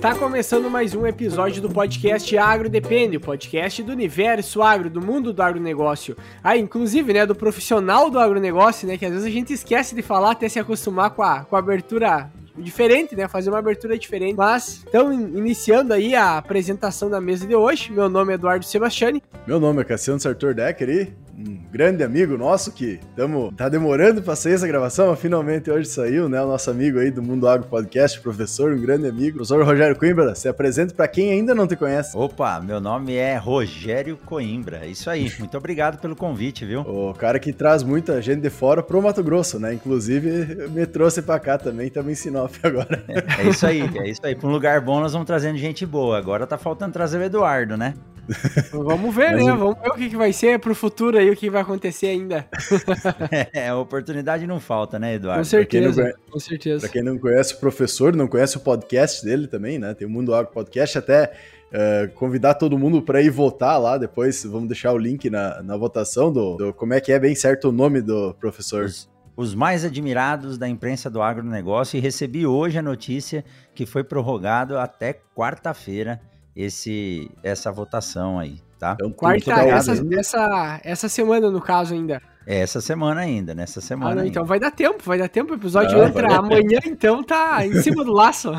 Está começando mais um episódio do podcast Agro Depende, o podcast do universo agro, do mundo do agronegócio. Ah, inclusive, né, do profissional do agronegócio, né, que às vezes a gente esquece de falar até se acostumar com a, com a abertura diferente, né? Fazer uma abertura diferente. Mas estão iniciando aí a apresentação da mesa de hoje. Meu nome é Eduardo Sebastiani. Meu nome é Cassiano Sartor Decker e um grande amigo nosso que tamo, tá demorando para sair essa gravação, mas finalmente hoje saiu, né? O nosso amigo aí do Mundo Agro Podcast, professor, um grande amigo, professor Rogério Coimbra. Se apresenta para quem ainda não te conhece. Opa, meu nome é Rogério Coimbra. Isso aí. Muito obrigado pelo convite, viu? O cara que traz muita gente de fora pro Mato Grosso, né? Inclusive me trouxe para cá também, também em Sinop agora. É, é isso aí, é isso aí. Para um lugar bom nós vamos trazendo gente boa. Agora tá faltando trazer o Eduardo, né? Vamos ver, Mas né? Vamos ver o que, que vai ser pro futuro aí, o que vai acontecer ainda. é, a oportunidade não falta, né, Eduardo? Com certeza, conhece, com certeza. Pra quem não conhece o professor, não conhece o podcast dele também, né? Tem o Mundo Agro Podcast, até uh, convidar todo mundo para ir votar lá, depois vamos deixar o link na, na votação do, do, como é que é bem certo o nome do professor. Os, os mais admirados da imprensa do agronegócio e recebi hoje a notícia que foi prorrogado até quarta-feira esse essa votação aí, tá? Então, Quarta, essa, essa, essa semana, no caso, ainda. Essa semana ainda, nessa semana. Ah, não, então vai dar tempo, vai dar tempo. O episódio ah, entra amanhã, então tá em cima do laço.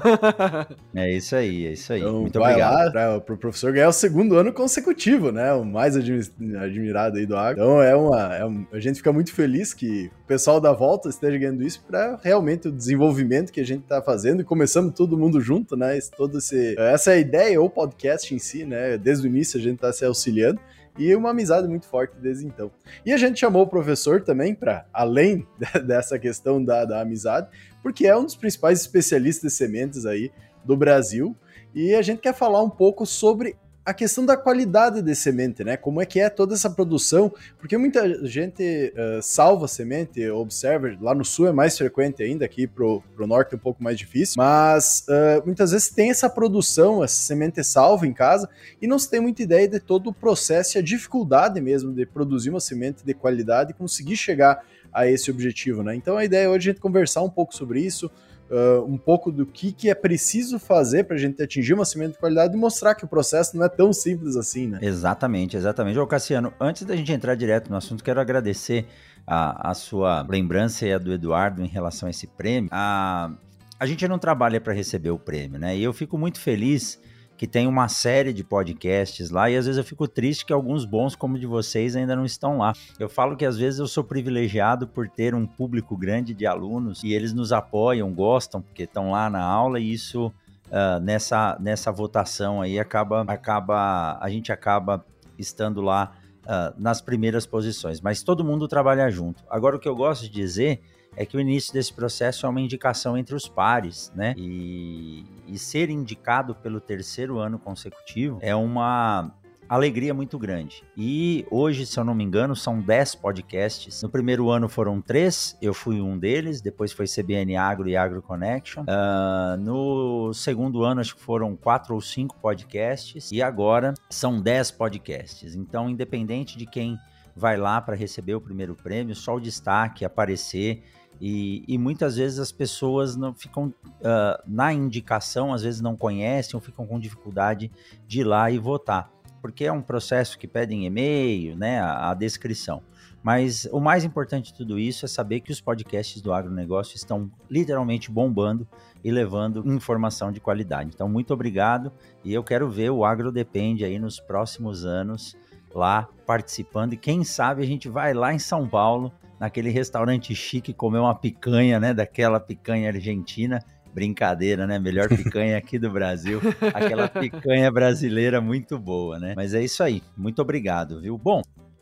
é isso aí, é isso aí. Então, Muito obrigado. Para o pro professor ganhar o segundo ano consecutivo, né? O mais admirado aí do Agro. Então é uma, é um, a gente fica muito feliz que o pessoal da volta esteja ganhando isso para realmente o desenvolvimento que a gente tá fazendo e começamos todo mundo junto, né? Esse, todo esse, essa é a ideia, ou podcast em si, né? Desde o início a gente tá se auxiliando e uma amizade muito forte desde então. E a gente chamou o professor também para, além dessa questão da, da amizade, porque é um dos principais especialistas de sementes aí do Brasil, e a gente quer falar um pouco sobre a questão da qualidade de semente, né? Como é que é toda essa produção? Porque muita gente uh, salva semente, observa, lá no sul é mais frequente ainda, aqui pro, pro norte é um pouco mais difícil, mas uh, muitas vezes tem essa produção, essa semente salva em casa, e não se tem muita ideia de todo o processo e a dificuldade mesmo de produzir uma semente de qualidade e conseguir chegar a esse objetivo, né? Então a ideia é hoje a gente conversar um pouco sobre isso, uh, um pouco do que, que é preciso fazer para a gente atingir uma semente de qualidade e mostrar que o processo não é tão simples assim, né? Exatamente, exatamente. Ô Cassiano, antes da gente entrar direto no assunto, quero agradecer a, a sua lembrança e a do Eduardo em relação a esse prêmio. A, a gente não trabalha para receber o prêmio, né? E eu fico muito feliz que tem uma série de podcasts lá e às vezes eu fico triste que alguns bons como o de vocês ainda não estão lá. Eu falo que às vezes eu sou privilegiado por ter um público grande de alunos e eles nos apoiam, gostam, porque estão lá na aula e isso uh, nessa, nessa votação aí acaba, acaba a gente acaba estando lá uh, nas primeiras posições, mas todo mundo trabalha junto. Agora o que eu gosto de dizer é que o início desse processo é uma indicação entre os pares, né? E, e ser indicado pelo terceiro ano consecutivo é uma alegria muito grande. E hoje, se eu não me engano, são 10 podcasts. No primeiro ano foram três, eu fui um deles, depois foi CBN Agro e Agro Connection. Uh, no segundo ano, acho que foram quatro ou cinco podcasts, e agora são 10 podcasts. Então, independente de quem vai lá para receber o primeiro prêmio, só o destaque, aparecer e, e, muitas vezes as pessoas não ficam uh, na indicação, às vezes não conhecem ou ficam com dificuldade de ir lá e votar, porque é um processo que pedem e-mail, né, a, a descrição. Mas o mais importante de tudo isso é saber que os podcasts do agronegócio estão literalmente bombando e levando informação de qualidade. Então, muito obrigado e eu quero ver o Agro Depende aí nos próximos anos lá participando e quem sabe a gente vai lá em São Paulo naquele restaurante chique comer uma picanha, né? Daquela picanha argentina. Brincadeira, né? Melhor picanha aqui do Brasil. Aquela picanha brasileira muito boa, né? Mas é isso aí. Muito obrigado, viu? Bom,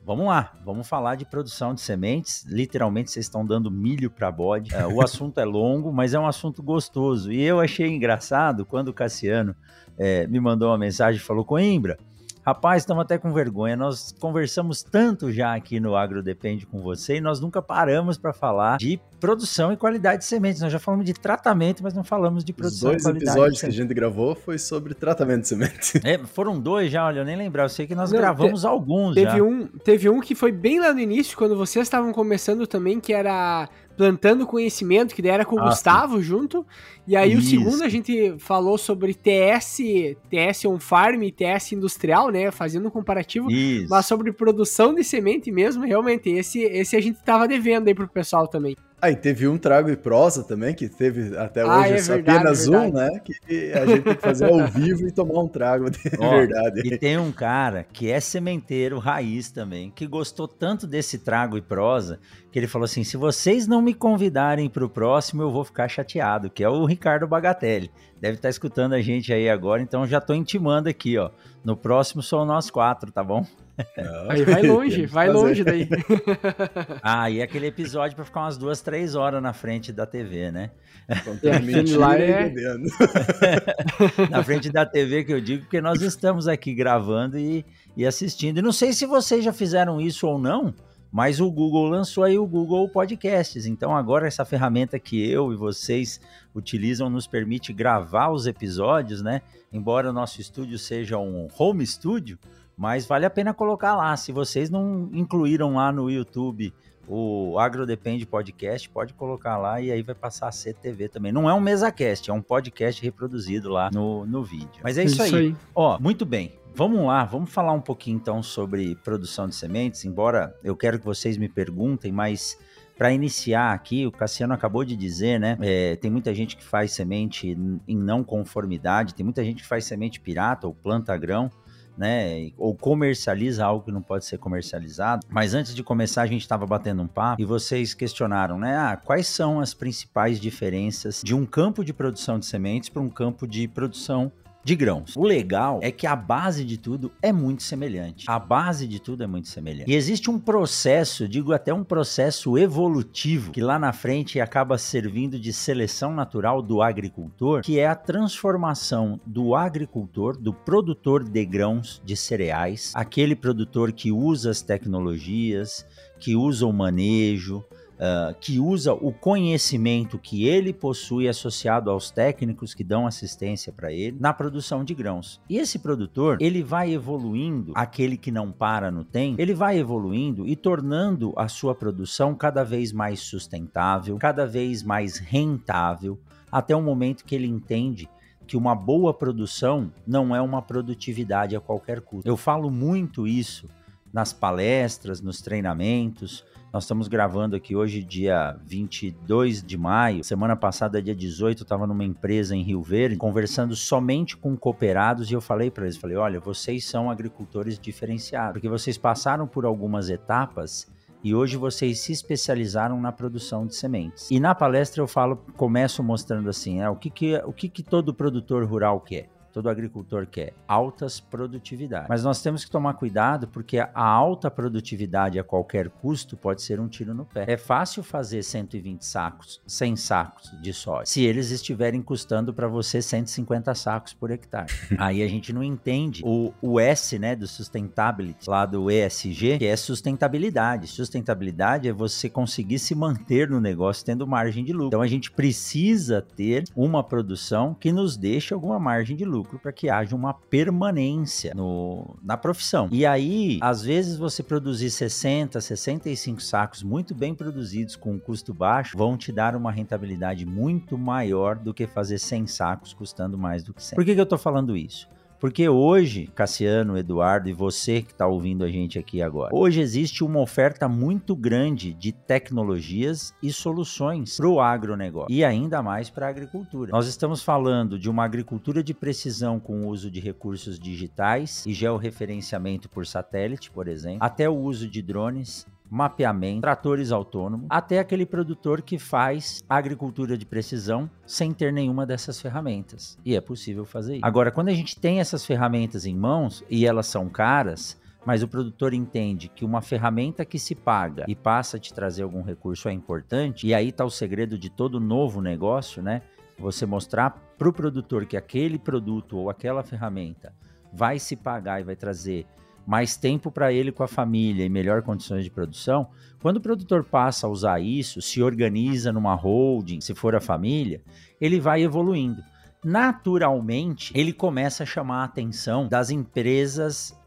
Vamos lá, vamos falar de produção de sementes. Literalmente, vocês estão dando milho para bode. É, o assunto é longo, mas é um assunto gostoso. E eu achei engraçado quando o Cassiano é, me mandou uma mensagem e falou: Coimbra, Rapaz, estamos até com vergonha. Nós conversamos tanto já aqui no Agro Depende com você e nós nunca paramos para falar de produção e qualidade de sementes. Nós já falamos de tratamento, mas não falamos de produção Os dois episódios que a gente gravou foi sobre tratamento de sementes. É, foram dois já, olha, eu nem lembrava. Eu sei que nós não, gravamos te, alguns teve já. Um, teve um que foi bem lá no início, quando vocês estavam começando também, que era plantando conhecimento, que daí era com o Ah, Gustavo junto. E aí o Isso. segundo a gente falou sobre TS, TS on farm e TS industrial, né? Fazendo um comparativo. Isso. Mas sobre produção de semente mesmo, realmente, esse, esse a gente tava devendo aí pro pessoal também. Aí teve um trago e prosa também, que teve até Ah, hoje é verdade, apenas verdade. um, né? Que a gente tem que fazer ao vivo e tomar um trago de Ó, verdade. E tem um cara que é sementeiro raiz também, que gostou tanto desse trago e prosa, que ele falou assim: se vocês não me convidarem para o próximo, eu vou ficar chateado, que é o Ricardo Bagatelli. Deve estar escutando a gente aí agora, então já tô intimando aqui, ó. No próximo são nós quatro, tá bom? Não, Aí vai longe, vai fazer. longe daí. Ah, e aquele episódio para ficar umas duas, três horas na frente da TV, né? É, mentira lá e é-. Na frente da TV que eu digo, porque nós estamos aqui gravando e, e assistindo. E não sei se vocês já fizeram isso ou não, mas o Google lançou aí o Google Podcasts. Então agora essa ferramenta que eu e vocês utilizam nos permite gravar os episódios, né? Embora o nosso estúdio seja um home studio, mas vale a pena colocar lá. Se vocês não incluíram lá no YouTube o AgroDepende Podcast, pode colocar lá e aí vai passar a ser TV também. Não é um MesaCast, é um podcast reproduzido lá no, no vídeo. Mas é isso, aí. Ó, muito bem. Vamos lá, vamos falar um pouquinho então sobre produção de sementes, embora eu quero que vocês me perguntem, mas para iniciar aqui, o Cassiano acabou de dizer, né? é, tem muita gente que faz semente em não conformidade, tem muita gente que faz semente pirata ou planta grão, né? Ou comercializa algo que não pode ser comercializado. Mas antes de começar, a gente estava batendo um papo e vocês questionaram, né? Ah, quais são as principais diferenças de um campo de produção de sementes para um campo de produção de grãos. O legal é que a base de tudo é muito semelhante. A base de tudo é muito semelhante. E existe um processo, digo até um processo evolutivo, que lá na frente acaba servindo de seleção natural do agricultor, que é a transformação do agricultor, do produtor de grãos de cereais, aquele produtor que usa as tecnologias, que usa o manejo, Uh, que usa o conhecimento que ele possui associado aos técnicos que dão assistência para ele na produção de grãos. E esse produtor, ele vai evoluindo, aquele que não para no tempo, ele vai evoluindo e tornando a sua produção cada vez mais sustentável, cada vez mais rentável, até o momento que ele entende que uma boa produção não é uma produtividade a qualquer custo. Eu falo muito isso nas palestras, nos treinamentos, nós estamos gravando aqui hoje, dia 22 de maio. Semana passada, dia 18, eu estava numa empresa em Rio Verde, conversando somente com cooperados, e eu falei para eles: falei, olha, vocês são agricultores diferenciados, porque vocês passaram por algumas etapas. E hoje vocês se especializaram na produção de sementes. E na palestra eu falo, começo mostrando assim, é, o que, que, o que, que todo produtor rural quer? Todo agricultor quer altas produtividades. Mas nós temos que tomar cuidado porque a alta produtividade a qualquer custo pode ser um tiro no pé. É fácil fazer 120 sacos, 100 sacos de soja, se eles estiverem custando para você 150 sacos por hectare. Aí a gente não entende o, o S, né, do sustainability, lá do ESG, que é sustentabilidade. Sustentabilidade é você conseguir se manter no negócio tendo margem de lucro. Então a gente precisa ter uma produção que nos deixe alguma margem de lucro lucro para que haja uma permanência no, na profissão. E aí, às vezes, você produzir 60, 65 sacos muito bem produzidos com um custo baixo vão te dar uma rentabilidade muito maior do que fazer 100 sacos custando mais do que 100. Por que, que eu estou falando isso? Porque hoje, Cassiano, Eduardo e você que está ouvindo a gente aqui agora, hoje existe uma oferta muito grande de tecnologias e soluções para o agronegócio e ainda mais para a agricultura. Nós estamos falando de uma agricultura de precisão com o uso de recursos digitais e georreferenciamento por satélite, por exemplo, até o uso de drones, mapeamento, tratores autônomos, até aquele produtor que faz agricultura de precisão sem ter nenhuma dessas ferramentas. E é possível fazer isso. Agora, quando a gente tem essas ferramentas em mãos e elas são caras, mas o produtor entende que uma ferramenta que se paga e passa a te trazer algum recurso é importante, e aí está o segredo de todo novo negócio, né? Você mostrar para o produtor que aquele produto ou aquela ferramenta vai se pagar e vai trazer mais tempo para ele com a família e melhor condições de produção, quando o produtor passa a usar isso, se organiza numa holding, se for a família, ele vai evoluindo. Naturalmente, ele começa a chamar a atenção das empresas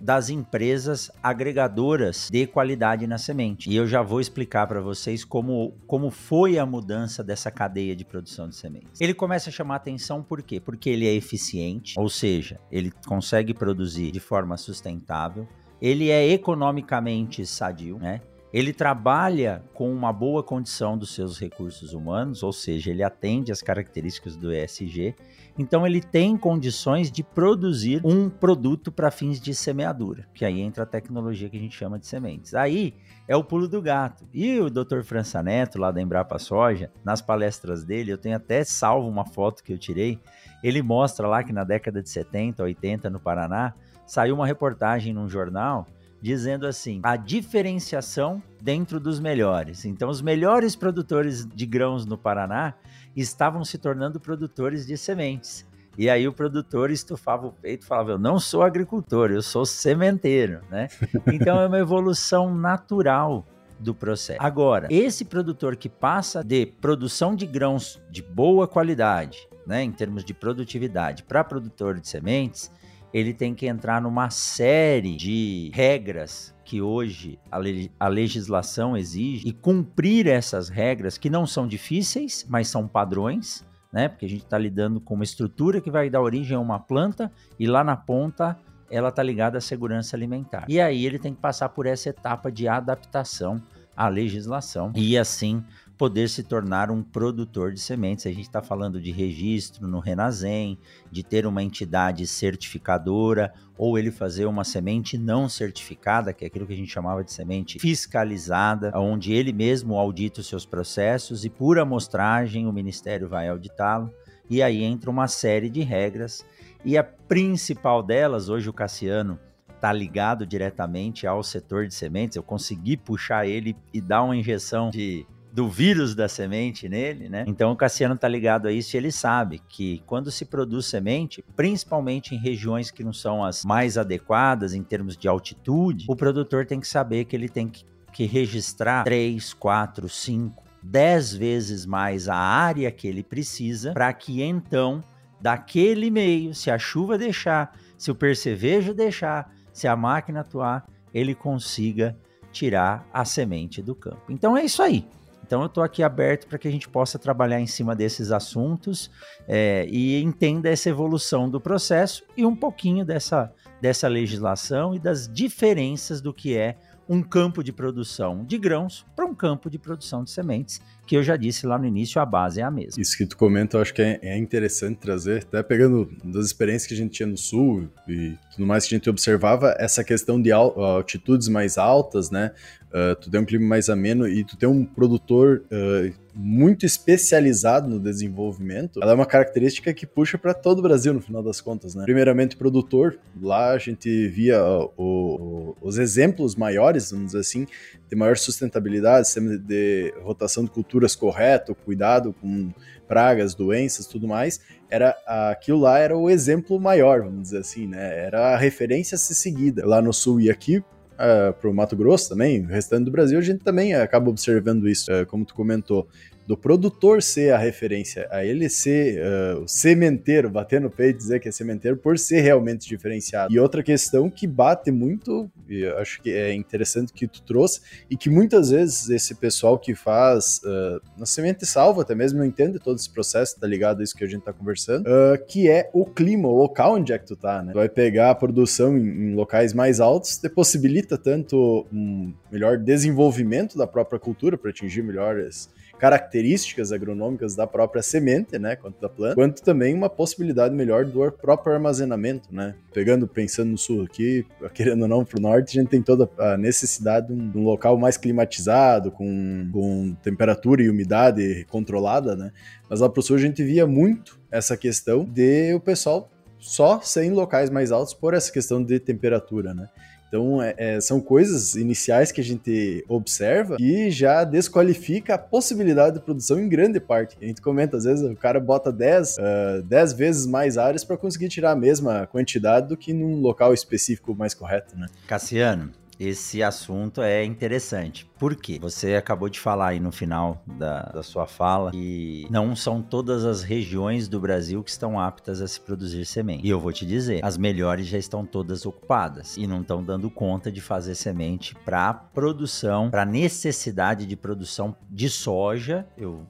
das empresas agregadoras de qualidade na semente. E eu já vou explicar para vocês como, como foi a mudança dessa cadeia de produção de sementes. Ele começa a chamar atenção por quê? Porque ele é eficiente, ou seja, ele consegue produzir de forma sustentável, ele é economicamente sadio, né? Ele trabalha com uma boa condição dos seus recursos humanos, ou seja, ele atende às características do ESG. Então, ele tem condições de produzir um produto para fins de semeadura, que aí entra a tecnologia que a gente chama de sementes. Aí é o pulo do gato. E o Dr. França Neto, lá da Embrapa Soja, nas palestras dele, eu tenho até salvo uma foto que eu tirei. Ele mostra lá que na década de 70, 80, no Paraná, saiu uma reportagem num jornal dizendo assim: a diferenciação dentro dos melhores. Então, os melhores produtores de grãos no Paraná estavam se tornando produtores de sementes. E aí o produtor estufava o peito e falava: Eu não sou agricultor, eu sou sementeiro, né? Então é uma evolução natural do processo. Agora, esse produtor que passa de produção de grãos de boa qualidade, né, em termos de produtividade, para produtor de sementes, ele tem que entrar numa série de regras que hoje a, le a, legislação exige e cumprir essas regras que não são difíceis, mas são padrões, né? Porque a gente está lidando com uma estrutura que vai dar origem a uma planta e lá na ponta ela está ligada à segurança alimentar. E aí ele tem que passar por essa etapa de adaptação à legislação e assim poder se tornar um produtor de sementes. A gente está falando de registro no Renazem, de ter uma entidade certificadora, ou ele fazer uma semente não certificada, que é aquilo que a gente chamava de semente fiscalizada, onde ele mesmo audita os seus processos e por amostragem o Ministério vai auditá-lo. E aí entra uma série de regras, e a principal delas, hoje o Cassiano está ligado diretamente ao setor de sementes. Eu consegui puxar ele e dar uma injeção de do vírus da semente nele, né? Então o Cassiano tá ligado a isso e ele sabe que quando se produz semente, principalmente em regiões que não são as mais adequadas em termos de altitude, o produtor tem que saber que ele tem que, que registrar 3, 4, 5, 10 vezes mais a área que ele precisa para que então daquele meio, se a chuva deixar, se o percevejo deixar, se a máquina atuar, ele consiga tirar a semente do campo. Então é isso aí. Então eu estou aqui aberto para que a gente possa trabalhar em cima desses assuntos é, e entenda essa evolução do processo e um pouquinho dessa, dessa legislação e das diferenças do que é um campo de produção de grãos para um campo de produção de sementes, que eu já disse lá no início, a base é a mesma. Isso que tu comenta, eu acho que é, é interessante trazer, até pegando das experiências que a gente tinha no sul e tudo mais que a gente observava, essa questão de altitudes mais altas, né? Uh, tu tem um clima mais ameno e tu tem um produtor uh, muito especializado no desenvolvimento, ela é uma característica que puxa para todo o Brasil no final das contas, né? Primeiramente, produtor, lá a gente via o, o, os exemplos maiores, vamos dizer assim, de maior sustentabilidade, sistema de rotação de culturas correto, cuidado com pragas, doenças, tudo mais, era aquilo lá era o exemplo maior, vamos dizer assim, né? Era a referência a ser seguida lá no sul e aqui uh, para o Mato Grosso também, o restante do Brasil, a gente também acaba observando isso, uh, como tu comentou do produtor ser a referência, a ele ser uh, o sementeiro, bater no peito e dizer que é sementeiro por ser realmente diferenciado. E outra questão que bate muito, e acho que é interessante que tu trouxe, e que muitas vezes esse pessoal que faz uh, na semente salva até mesmo não entende todo esse processo, tá ligado a isso que a gente tá conversando, uh, que é o clima, o local onde é que tu tá, né? Tu vai pegar a produção em, em locais mais altos, te possibilita tanto um melhor desenvolvimento da própria cultura para atingir melhores características agronômicas da própria semente, né, quanto da planta, quanto também uma possibilidade melhor do próprio armazenamento, né? Pegando, pensando no sul aqui, querendo ou não, para o norte, a gente tem toda a necessidade de um, de um local mais climatizado, com, com temperatura e umidade controlada, né? Mas lá para o sul a gente via muito essa questão de o pessoal só ser em locais mais altos por essa questão de temperatura, né? Então, é, é, são coisas iniciais que a gente observa e já desqualifica a possibilidade de produção em grande parte. A gente comenta, às vezes, o cara bota 10, uh, 10 vezes mais áreas para conseguir tirar a mesma quantidade do que num local específico mais correto, né? Cassiano, esse assunto é interessante. Por quê? Você acabou de falar aí no final da, da sua fala que não são todas as regiões do Brasil que estão aptas a se produzir semente. E eu vou te dizer, as melhores já estão todas ocupadas e não estão dando conta de fazer semente para produção, para necessidade de produção de soja. Eu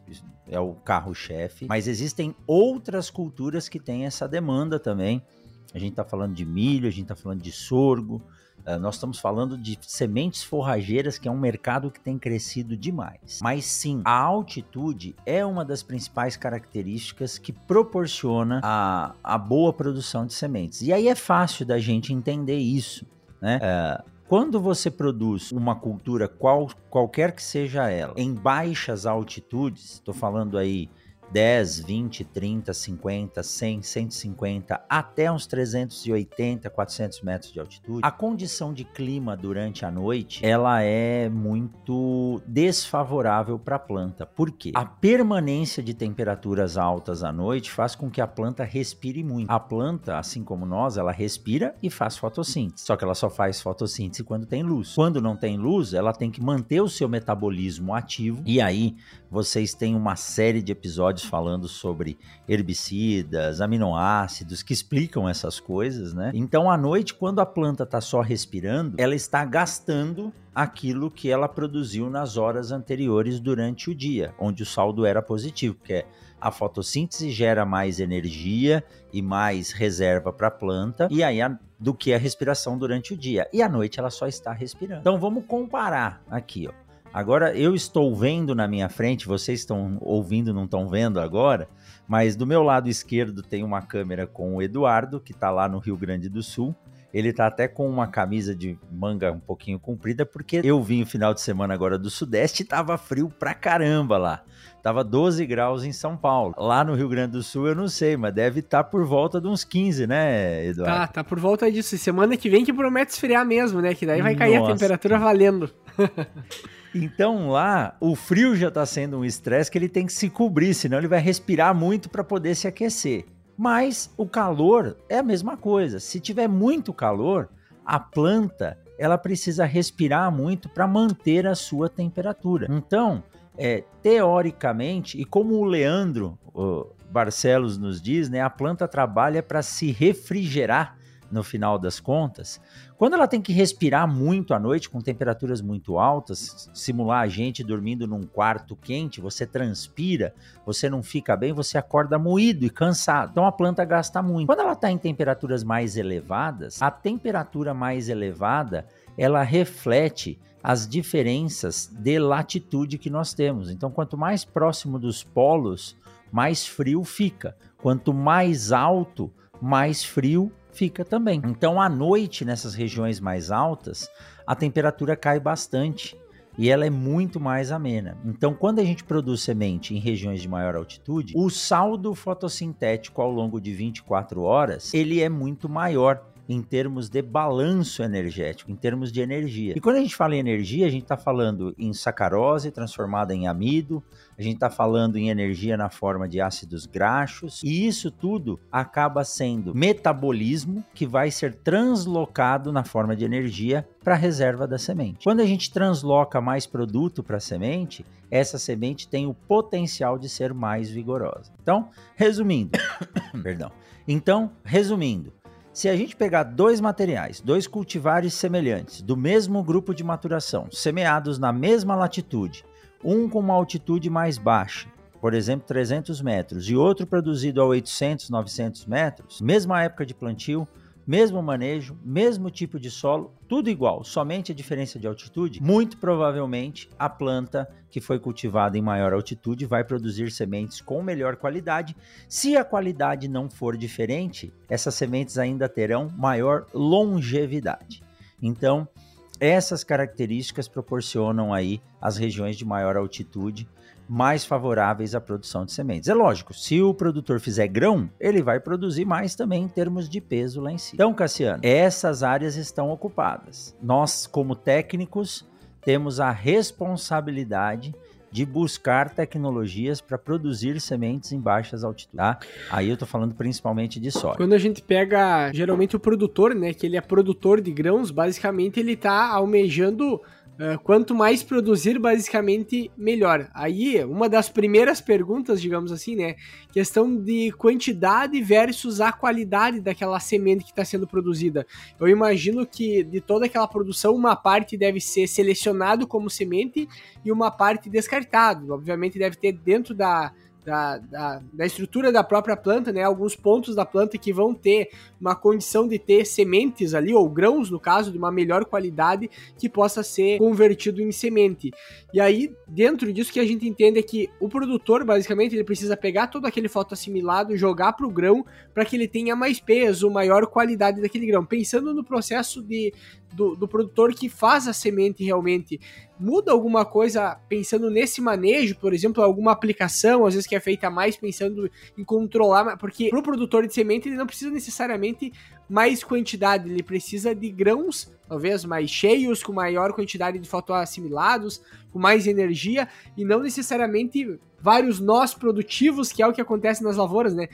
é o carro-chefe, mas existem outras culturas que têm essa demanda também. A gente está falando de milho, a gente está falando de sorgo, nós estamos falando de sementes forrageiras, que é um mercado que tem crescido demais. Mas sim, a altitude é uma das principais características que proporciona a, a boa produção de sementes. E aí é fácil da gente entender isso. Né? Uh, quando você produz uma cultura, qual, qualquer que seja ela, em baixas altitudes, estou falando aí 10, 20, 30, 50, 100, 150, até uns 380, 400 metros de altitude, a condição de clima durante a noite, ela é muito desfavorável para a planta. Por quê? A permanência de temperaturas altas à noite faz com que a planta respire muito. A planta, assim como nós, ela respira e faz fotossíntese. Só que ela só faz fotossíntese quando tem luz. Quando não tem luz, ela tem que manter o seu metabolismo ativo. E aí, vocês têm uma série de episódios falando sobre herbicidas, aminoácidos que explicam essas coisas, né? Então, à noite, quando a planta está só respirando, ela está gastando aquilo que ela produziu nas horas anteriores durante o dia, onde o saldo era positivo, que é a fotossíntese gera mais energia e mais reserva para a planta, e aí a, do que a respiração durante o dia. E à noite ela só está respirando. Então vamos comparar aqui, ó. Agora eu estou vendo na minha frente, vocês estão ouvindo, não estão vendo agora, mas do meu lado esquerdo tem uma câmera com o Eduardo, que está lá no Rio Grande do Sul. Ele tá até com uma camisa de manga um pouquinho comprida, porque eu vim o final de semana agora do Sudeste e tava frio pra caramba lá. Tava 12 graus em São Paulo. Lá no Rio Grande do Sul eu não sei, mas deve estar tá por volta de uns 15, né, Eduardo? Tá, tá por volta disso. Semana que vem que promete esfriar mesmo, né? Que daí vai cair Nossa. a temperatura valendo. Então lá, o frio já está sendo um estresse que ele tem que se cobrir, senão ele vai respirar muito para poder se aquecer. Mas o calor é a mesma coisa. Se tiver muito calor, a planta ela precisa respirar muito para manter a sua temperatura. Então, é, teoricamente, e como o Leandro o Barcelos nos diz, né, a planta trabalha para se refrigerar no final das contas, quando ela tem que respirar muito à noite com temperaturas muito altas, simular a gente dormindo num quarto quente, você transpira, você não fica bem, você acorda moído e cansado. Então a planta gasta muito. Quando ela está em temperaturas mais elevadas, a temperatura mais elevada ela reflete as diferenças de latitude que nós temos. Então, quanto mais próximo dos polos, mais frio fica. Quanto mais alto, mais frio fica também. Então, à noite, nessas regiões mais altas, a temperatura cai bastante e ela é muito mais amena. Então, quando a gente produz semente em regiões de maior altitude, o saldo fotossintético ao longo de 24 horas, ele é muito maior em termos de balanço energético, em termos de energia. E quando a gente fala em energia, a gente está falando em sacarose transformada em amido, a gente está falando em energia na forma de ácidos graxos, e isso tudo acaba sendo metabolismo que vai ser translocado na forma de energia para a reserva da semente. Quando a gente transloca mais produto para a semente, essa semente tem o potencial de ser mais vigorosa. Então, resumindo, perdão. Então, resumindo, se a gente pegar dois materiais, dois cultivares semelhantes, do mesmo grupo de maturação, semeados na mesma latitude, um com uma altitude mais baixa, por exemplo, 300 metros, e outro produzido a 800, 900 metros, mesma época de plantio, mesmo manejo, mesmo tipo de solo, tudo igual, somente a diferença de altitude, muito provavelmente a planta que foi cultivada em maior altitude vai produzir sementes com melhor qualidade. Se a qualidade não for diferente, essas sementes ainda terão maior longevidade. Então, essas características proporcionam aí as regiões de maior altitude mais favoráveis à produção de sementes. É lógico, se o produtor fizer grão, ele vai produzir mais também em termos de peso lá em cima. Então, Cassiano, essas áreas estão ocupadas. Nós, como técnicos, temos a responsabilidade de buscar tecnologias para produzir sementes em baixas altitudes, tá? Aí eu tô falando principalmente de soja. Quando a gente pega geralmente o produtor, né, que ele é produtor de grãos, basicamente ele tá almejando Uh, quanto mais produzir, basicamente, melhor. Aí, uma das primeiras perguntas, digamos assim, né? Questão de quantidade versus a qualidade daquela semente que está sendo produzida. Eu imagino que de toda aquela produção, uma parte deve ser selecionado como semente e uma parte descartado. Obviamente, deve ter dentro da da, da, da, estrutura da própria planta, né? Alguns pontos da planta que vão ter uma condição de ter sementes ali, ou grãos, no caso, de uma melhor qualidade, que possa ser convertido em semente. E aí, dentro disso que a gente entende é que o produtor, basicamente, ele precisa pegar todo aquele fotoassimilado, jogar para o grão, para que ele tenha mais peso, maior qualidade daquele grão. Pensando no processo de, do, do produtor que faz a semente realmente, muda alguma coisa pensando nesse manejo, por exemplo, alguma aplicação, às vezes que é feita mais pensando em controlar, porque para o produtor de semente ele não precisa necessariamente mais quantidade, ele precisa de grãos talvez mais cheios, com maior quantidade de fotoassimilados, com mais energia e não necessariamente vários nós produtivos, que é o que acontece nas lavouras, né?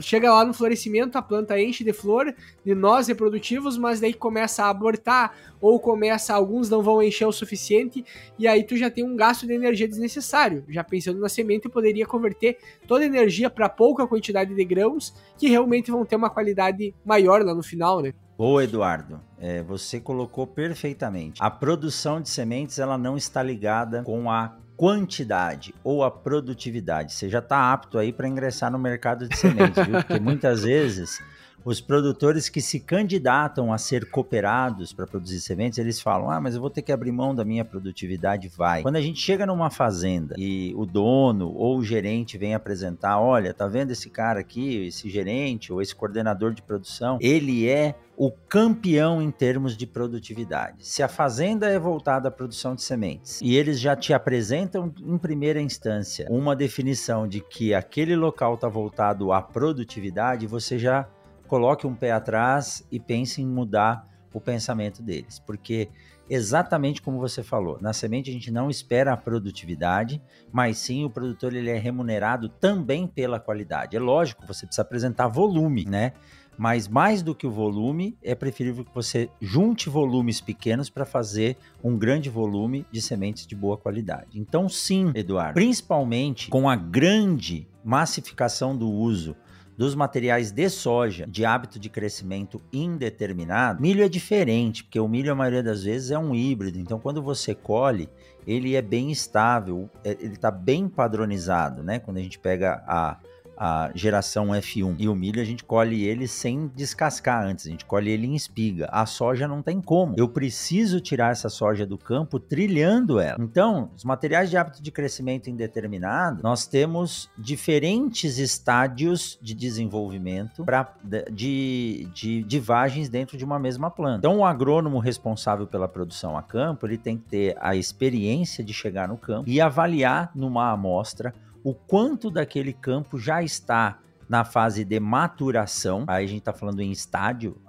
Chega lá no florescimento, a planta enche de flor, de nós reprodutivos, mas daí começa a abortar, ou começa, alguns não vão encher o suficiente, e aí tu já tem um gasto de energia desnecessário. Já pensando na semente, eu poderia converter toda a energia para pouca quantidade de grãos, que realmente vão ter uma qualidade maior lá no final, né? Boa, Eduardo. É, você colocou perfeitamente. A produção de sementes ela não está ligada com a quantidade ou a produtividade. Você já está apto aí para ingressar no mercado de sementes, viu? Porque muitas vezes os produtores que se candidatam a ser cooperados para produzir sementes, eles falam: ah, mas eu vou ter que abrir mão da minha produtividade. Vai. Quando a gente chega numa fazenda e o dono ou o gerente vem apresentar: olha, tá vendo esse cara aqui, esse gerente ou esse coordenador de produção? Ele é o campeão em termos de produtividade. Se a fazenda é voltada à produção de sementes e eles já te apresentam em primeira instância uma definição de que aquele local está voltado à produtividade, você já coloque um pé atrás e pense em mudar o pensamento deles, porque exatamente como você falou, na semente a gente não espera a produtividade, mas sim o produtor ele é remunerado também pela qualidade. É lógico, você precisa apresentar volume, né? Mas mais do que o volume, é preferível que você junte volumes pequenos para fazer um grande volume de sementes de boa qualidade. Então, sim, Eduardo, principalmente com a grande massificação do uso dos materiais de soja de hábito de crescimento indeterminado, milho é diferente, porque o milho, a maioria das vezes, é um híbrido. Então, quando você colhe, ele é bem estável, é, ele está bem padronizado, né? Quando a gente pega a a geração F1 e o milho a gente colhe ele sem descascar antes, a gente colhe ele em espiga. A soja não tem como. Eu preciso tirar essa soja do campo trilhando ela. Então, os materiais de hábito de crescimento indeterminado, nós temos diferentes estádios de desenvolvimento pra, de, de, de vagens dentro de uma mesma planta. Então, o agrônomo responsável pela produção a campo, ele tem que ter a experiência de chegar no campo e avaliar numa amostra o quanto daquele campo já está na fase de maturação, aí a gente está falando em estádio,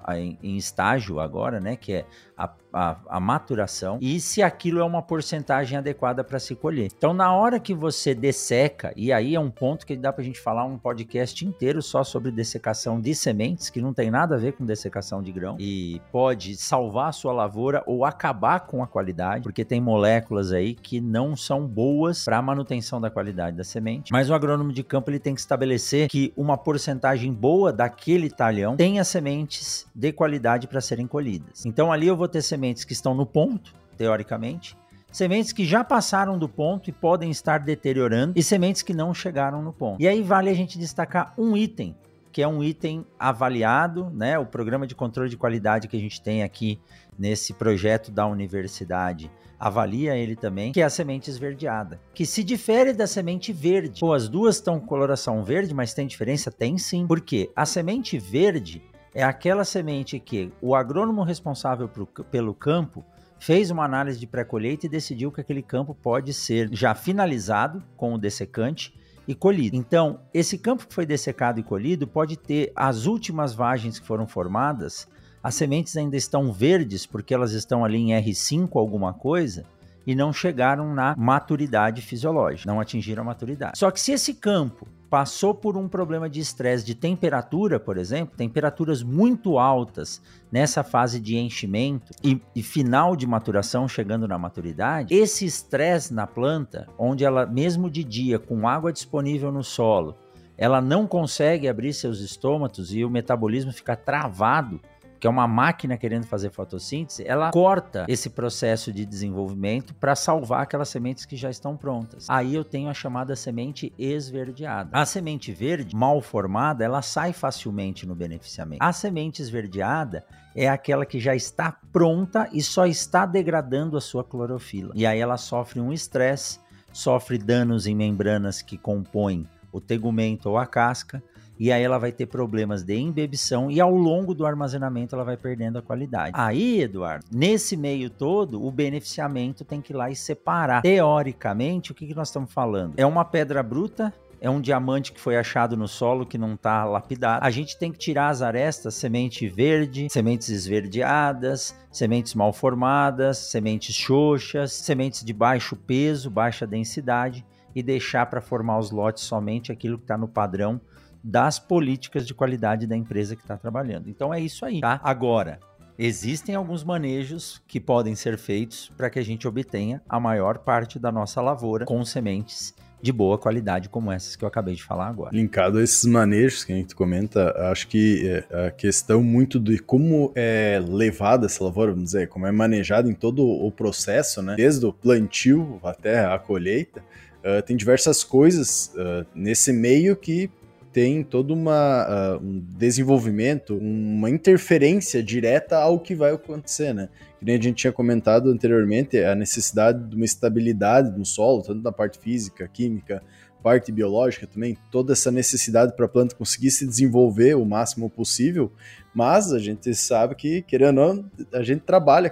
em, estágio agora, né, que é a a, a, maturação e se aquilo é uma porcentagem adequada para se colher. Então, na hora que você desseca, e aí é um ponto que dá para a gente falar um podcast inteiro só sobre dessecação de sementes, que não tem nada a ver com dessecação de grão, e pode salvar a sua lavoura ou acabar com a qualidade, porque tem moléculas aí que não são boas para a manutenção da qualidade da semente. Mas o agrônomo de campo ele tem que estabelecer que uma porcentagem boa daquele talhão tenha sementes de qualidade para serem colhidas. Então, ali eu vou ter sementes sementes que estão no ponto, teoricamente, sementes que já passaram do ponto e podem estar deteriorando, e sementes que não chegaram no ponto. E aí vale a gente destacar um item, que é um item avaliado, né? O programa de controle de qualidade que a gente tem aqui nesse projeto da universidade avalia ele também, que é a semente esverdeada, que se difere da semente verde. Pô, as duas estão com coloração verde, mas tem diferença? Tem sim. Porque a semente verde é aquela semente que o agrônomo responsável pro, pelo campo fez uma análise de pré-colheita e decidiu que aquele campo pode ser já finalizado com o dessecante e colhido. Então, esse campo que foi dessecado e colhido pode ter as últimas vagens que foram formadas, as sementes ainda estão verdes porque elas estão ali em R5 alguma coisa, e não chegaram na maturidade fisiológica, não atingiram a maturidade. Só que se esse campo passou por um problema de estresse de temperatura, por exemplo, temperaturas muito altas nessa fase de enchimento e, e, final de maturação, chegando na maturidade, esse estresse na planta, onde ela, mesmo de dia, com água disponível no solo, ela não consegue abrir seus estômatos e o metabolismo fica travado que é uma máquina querendo fazer fotossíntese, ela corta esse processo de desenvolvimento para salvar aquelas sementes que já estão prontas. Aí eu tenho a chamada semente esverdeada. A semente verde, mal formada, ela sai facilmente no beneficiamento. A semente esverdeada é aquela que já está pronta e só está degradando a sua clorofila. E aí ela sofre um estresse, sofre danos em membranas que compõem o tegumento ou a casca, e aí ela vai ter problemas de embebição e ao longo do armazenamento ela vai perdendo a qualidade. Aí, Eduardo, nesse meio todo, o beneficiamento tem que ir lá e separar. Teoricamente, o que, que nós estamos falando? É uma pedra bruta é um diamante que foi achado no solo que não está lapidado. A gente tem que tirar as arestas, semente verde, sementes esverdeadas, sementes mal formadas, sementes xoxas, sementes de baixo peso, baixa densidade e deixar para formar os lotes somente aquilo que está no padrão das políticas de qualidade da empresa que está trabalhando. Então é isso aí, tá? Agora, existem alguns manejos que podem ser feitos para que a gente obtenha a maior parte da nossa lavoura com sementes de boa qualidade como essas que eu acabei de falar agora. Linkado a esses manejos que a gente comenta, acho que é, a questão muito de como é levada essa lavoura, vamos dizer, como é manejada em todo o processo, né? Desde o plantio até a colheita, uh, tem diversas coisas uh, nesse meio que tem todo uma, uh, um desenvolvimento, uma interferência direta ao que vai acontecer, né? Que nem a gente tinha comentado anteriormente, a necessidade de uma estabilidade no solo, tanto na parte física, química, parte biológica também, toda essa necessidade para a planta conseguir se desenvolver o máximo possível, mas a gente sabe que, querendo ou não, a gente trabalha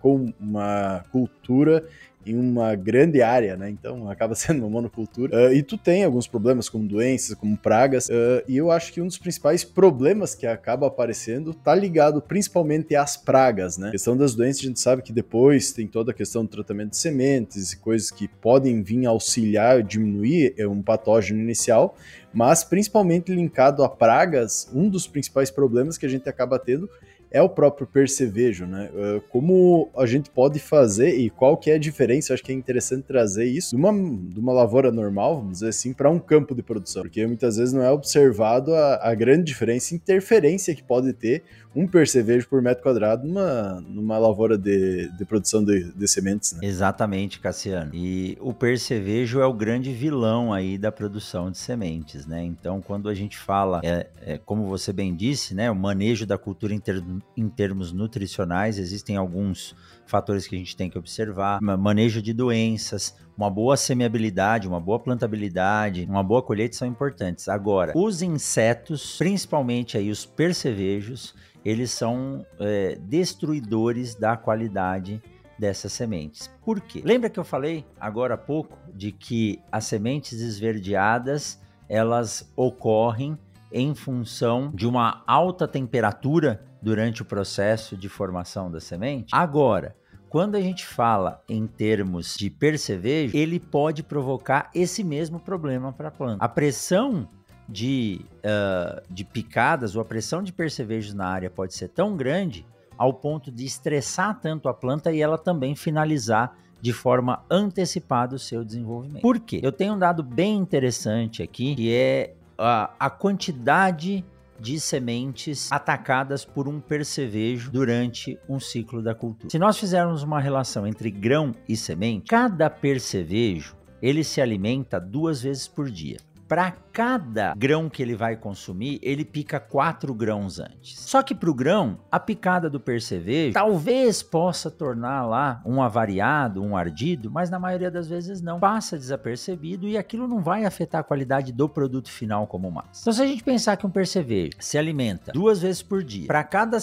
com uma cultura em uma grande área, né? Então acaba sendo uma monocultura. Uh, e tu tem alguns problemas como doenças, como pragas. Uh, e eu acho que um dos principais problemas que acaba aparecendo tá ligado principalmente às pragas, né? A questão das doenças, a gente sabe que depois tem toda a questão do tratamento de sementes e coisas que podem vir auxiliar, diminuir é, um patógeno inicial, mas principalmente linkado a pragas, um dos principais problemas que a gente acaba tendo é o próprio percevejo, né? Uh, como a gente pode fazer e qual que é a diferença, acho que é interessante trazer isso de uma, de uma lavoura normal, vamos dizer assim, para um campo de produção, porque muitas vezes não é observado a, a grande diferença, interferência que pode ter um percevejo por metro quadrado numa, numa lavoura de, de produção de, de sementes. Né? Exatamente, Cassiano. E o percevejo é o grande vilão aí da produção de sementes, né? Então, quando a gente fala, é, é como você bem disse, né, o manejo da cultura em, ter, em termos nutricionais, existem alguns fatores que a gente tem que observar, manejo de doenças, uma boa semeabilidade, uma boa plantabilidade, uma boa colheita são importantes. Agora, os insetos, principalmente aí os percevejos, eles são é, destruidores da qualidade dessas sementes. Por quê? Lembra que eu falei agora há pouco de que as sementes esverdeadas elas ocorrem em função de uma alta temperatura durante o processo de formação da semente? Agora, quando a gente fala em termos de percevejo, ele pode provocar esse mesmo problema para a planta. A pressão de, uh, de picadas ou a pressão de percevejos na área pode ser tão grande ao ponto de estressar tanto a planta e ela também finalizar de forma antecipada o seu desenvolvimento. Por quê? Eu tenho um dado bem interessante aqui, que é a, a quantidade de sementes atacadas por um percevejo durante um ciclo da cultura. Se nós fizermos uma relação entre grão e semente, cada percevejo ele se alimenta duas vezes por dia para cada grão que ele vai consumir, ele pica quatro grãos antes. Só que para o grão, a picada do percevejo talvez possa tornar lá um avariado, um ardido, mas na maioria das vezes não. Passa desapercebido e aquilo não vai afetar a qualidade do produto final como massa. Então, se a gente pensar que um percevejo se alimenta duas vezes por dia, para cada,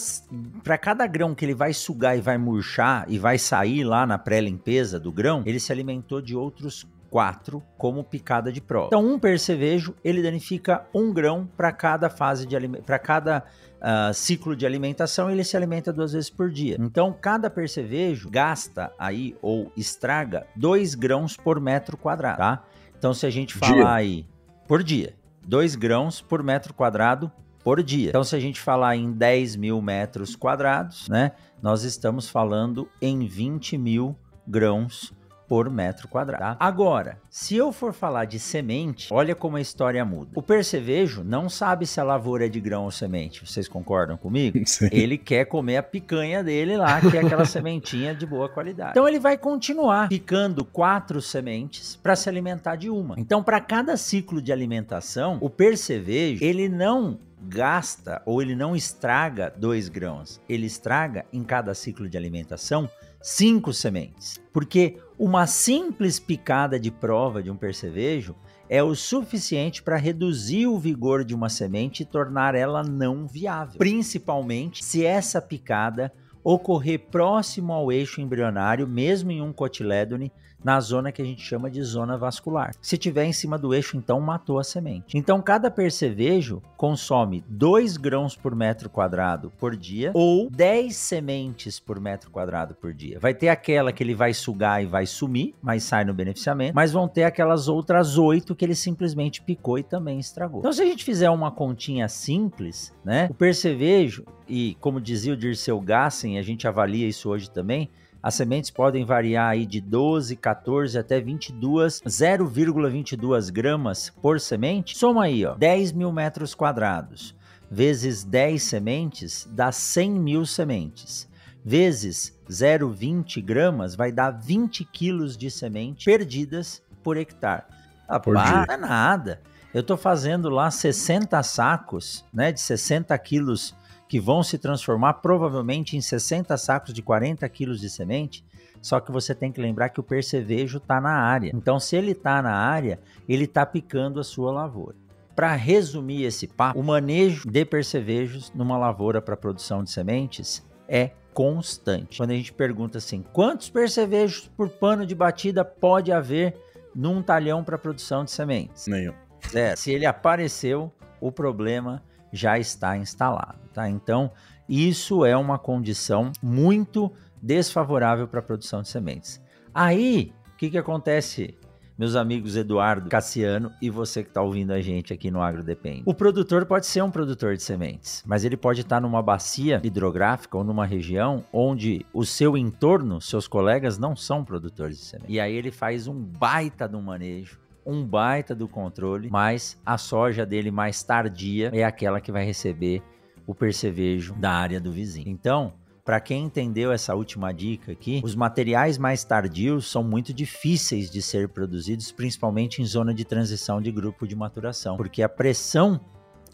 cada grão que ele vai sugar e vai murchar e vai sair lá na pré-limpeza do grão, ele se alimentou de outros quatro como picada de prova. Então, um percevejo ele danifica um grão para cada fase de para cada uh, ciclo de alimentação. Ele se alimenta duas vezes por dia. Então, cada percevejo gasta aí ou estraga dois grãos por metro quadrado, tá? Então, se a gente falar dia. aí por dia, dois grãos por metro quadrado por dia. Então, se a gente falar em 10 mil metros quadrados, né, nós estamos falando em 20 mil grãos por metro quadrado. Tá? Agora, se eu for falar de semente, olha como a história muda. O percevejo não sabe se a lavoura é de grão ou semente. Vocês concordam comigo? Sim. Ele quer comer a picanha dele lá, que é aquela sementinha de boa qualidade. Então ele vai continuar picando quatro sementes para se alimentar de uma. Então, para cada ciclo de alimentação, o percevejo ele não gasta ou ele não estraga dois grãos, ele estraga em cada ciclo de alimentação cinco sementes. Porque uma simples picada de prova de um percevejo é o suficiente para reduzir o vigor de uma semente e tornar ela não viável. Principalmente se essa picada ocorrer próximo ao eixo embrionário, mesmo em um cotilédone, na zona que a gente chama de zona vascular. Se tiver em cima do eixo, então matou a semente. Então, cada percevejo consome 2 grãos por metro quadrado por dia ou 10 sementes por metro quadrado por dia. Vai ter aquela que ele vai sugar e vai sumir, mas sai no beneficiamento, mas vão ter aquelas outras 8 que ele simplesmente picou e também estragou. Então, se a gente fizer uma continha simples, né, o percevejo, e como dizia o Dirceu Gassen, a gente avalia isso hoje também, as sementes podem variar aí de 12, 14 até 22, 0,22 gramas por semente. Soma aí, ó, 10 mil metros quadrados vezes 10 sementes dá 100 mil sementes. Vezes 0,20 gramas vai dar 20 quilos de semente perdidas por hectare. Ah, por para nada. Eu estou fazendo lá 60 sacos, né, de 60 quilos que vão se transformar provavelmente em 60 sacos de 40 quilos de semente. Só que você tem que lembrar que o percevejo está na área. Então, se ele está na área, ele está picando a sua lavoura. Para resumir esse papo, o manejo de percevejos numa lavoura para produção de sementes é constante. Quando a gente pergunta assim, quantos percevejos por pano de batida pode haver num talhão para produção de sementes? Nenhum. É, se ele apareceu, o problema já está instalado, tá? Então, isso é uma condição muito desfavorável para a produção de sementes. Aí, o que, que acontece, meus amigos Eduardo, Cassiano e você que está ouvindo a gente aqui no Agro Depende? O produtor pode ser um produtor de sementes, mas ele pode estar numa bacia hidrográfica ou numa região onde o seu entorno, seus colegas, não são produtores de sementes. E aí ele faz um baita de um manejo um baita do controle, mas a soja dele mais tardia é aquela que vai receber o percevejo da área do vizinho. Então, para quem entendeu essa última dica aqui, os materiais mais tardios são muito difíceis de ser produzidos, principalmente em zona de transição de grupo de maturação, porque a pressão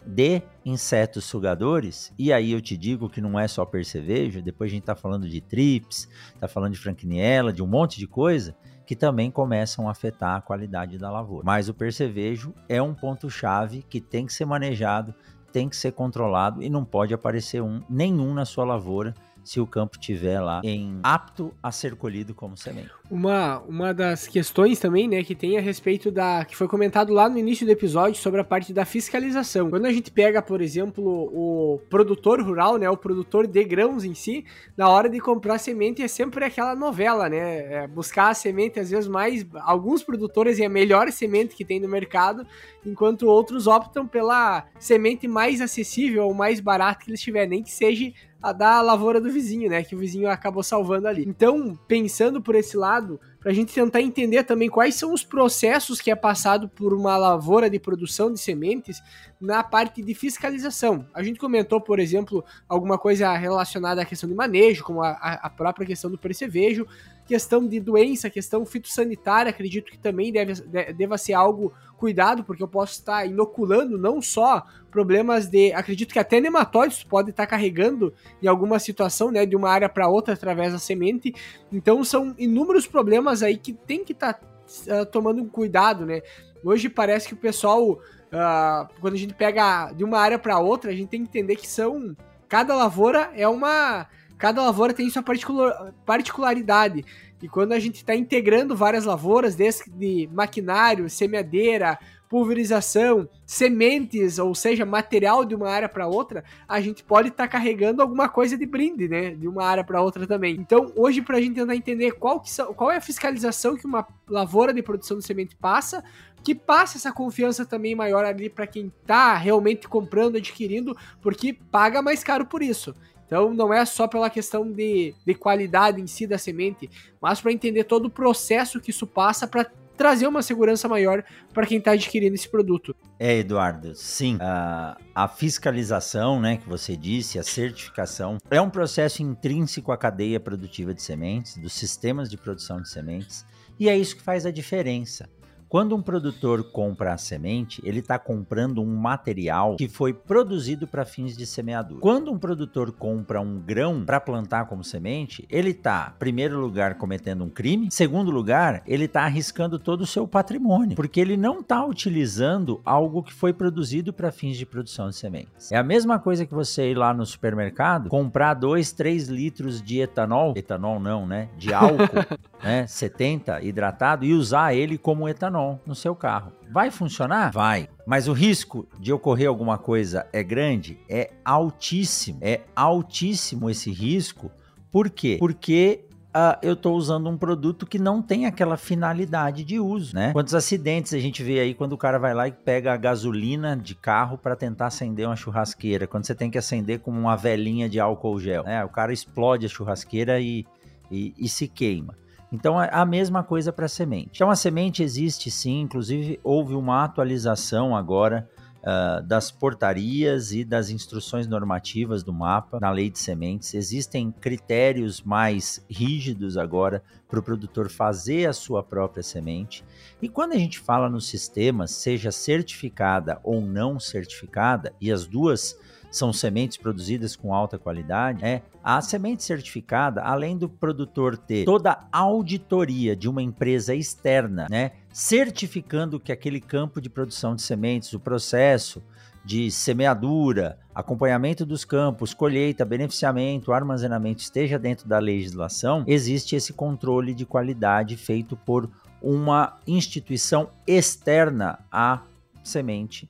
de insetos sugadores, e aí eu te digo que não é só percevejo, depois a gente está falando de trips, está falando de franquiniela, de um monte de coisa, que também começam a afetar a qualidade da lavoura. Mas o percevejo é um ponto-chave que tem que ser manejado, tem que ser controlado e não pode aparecer um, nenhum na sua lavoura se o campo tiver lá em apto a ser colhido como semente. Uma, uma das questões também, né, que tem a respeito da que foi comentado lá no início do episódio sobre a parte da fiscalização. Quando a gente pega, por exemplo, o produtor rural, né, o produtor de grãos em si, na hora de comprar semente é sempre aquela novela, né, é buscar a semente às vezes mais alguns produtores é a melhor semente que tem no mercado, enquanto outros optam pela semente mais acessível ou mais barata que eles tiverem, nem que seja a da lavoura do vizinho, né? Que o vizinho acabou salvando ali. Então, pensando por esse lado, para a gente tentar entender também quais são os processos que é passado por uma lavoura de produção de sementes na parte de fiscalização. A gente comentou, por exemplo, alguma coisa relacionada à questão de manejo, como a, a própria questão do percevejo, questão de doença, questão fitossanitária, acredito que também deve, deva ser algo cuidado, porque eu posso estar inoculando não só problemas de. Acredito que até nematóides pode estar carregando em alguma situação, né, de uma área para outra através da semente. Então são inúmeros problemas aí que tem que estar tá, uh, tomando cuidado, né? Hoje parece que o pessoal, uh, quando a gente pega de uma área para outra, a gente tem que entender que são. Cada lavoura é uma cada lavoura tem sua particularidade. E quando a gente está integrando várias lavouras, desde maquinário, semeadeira, pulverização, sementes, ou seja, material de uma área para outra, a gente pode estar tá carregando alguma coisa de brinde, né, de uma área para outra também. Então, hoje para a gente tentar entender qual, que são, qual é a fiscalização que uma lavoura de produção de semente passa, que passa essa confiança também maior ali para quem está realmente comprando, adquirindo, porque paga mais caro por isso. Então não é só pela questão de, de qualidade em si da semente, mas para entender todo o processo que isso passa para trazer uma segurança maior para quem está adquirindo esse produto. É, Eduardo, sim. A, a, fiscalização, né, que você disse, a certificação, é um processo intrínseco à cadeia produtiva de sementes, dos sistemas de produção de sementes, e é isso que faz a diferença. Quando um produtor compra a semente, ele está comprando um material que foi produzido para fins de semeadura. Quando um produtor compra um grão para plantar como semente, ele está, primeiro lugar, cometendo um crime, segundo lugar, ele está arriscando todo o seu patrimônio, porque ele não está utilizando algo que foi produzido para fins de produção de sementes. É a mesma coisa que você ir lá no supermercado, comprar 2, 3 litros de etanol, etanol não, né? De álcool, né? 70 hidratado e usar ele como etanol no seu carro. Vai funcionar? Vai. Mas o risco de ocorrer alguma coisa é grande? É altíssimo. É altíssimo esse risco. Por quê? Porque Uh, eu estou usando um produto que não tem aquela finalidade de uso, né? Quantos acidentes a gente vê aí quando o cara vai lá e pega a gasolina de carro para tentar acender uma churrasqueira, quando você tem que acender com uma velinha de álcool gel, né? O cara explode a churrasqueira e, e, e se queima. Então é a mesma coisa para a semente. Então a semente existe sim, inclusive houve uma atualização agora uh, das portarias e das instruções normativas do mapa na lei de sementes. Existem critérios mais rígidos agora para o produtor fazer a sua própria semente. E quando a gente fala nos sistemas, seja certificada ou não certificada, e as duas são sementes produzidas com alta qualidade, é a semente certificada, além do produtor ter toda a auditoria de uma empresa externa, né, certificando que aquele campo de produção de sementes, o processo de semeadura, acompanhamento dos campos, colheita, beneficiamento, armazenamento esteja dentro da legislação, existe esse controle de qualidade feito por uma instituição externa à semente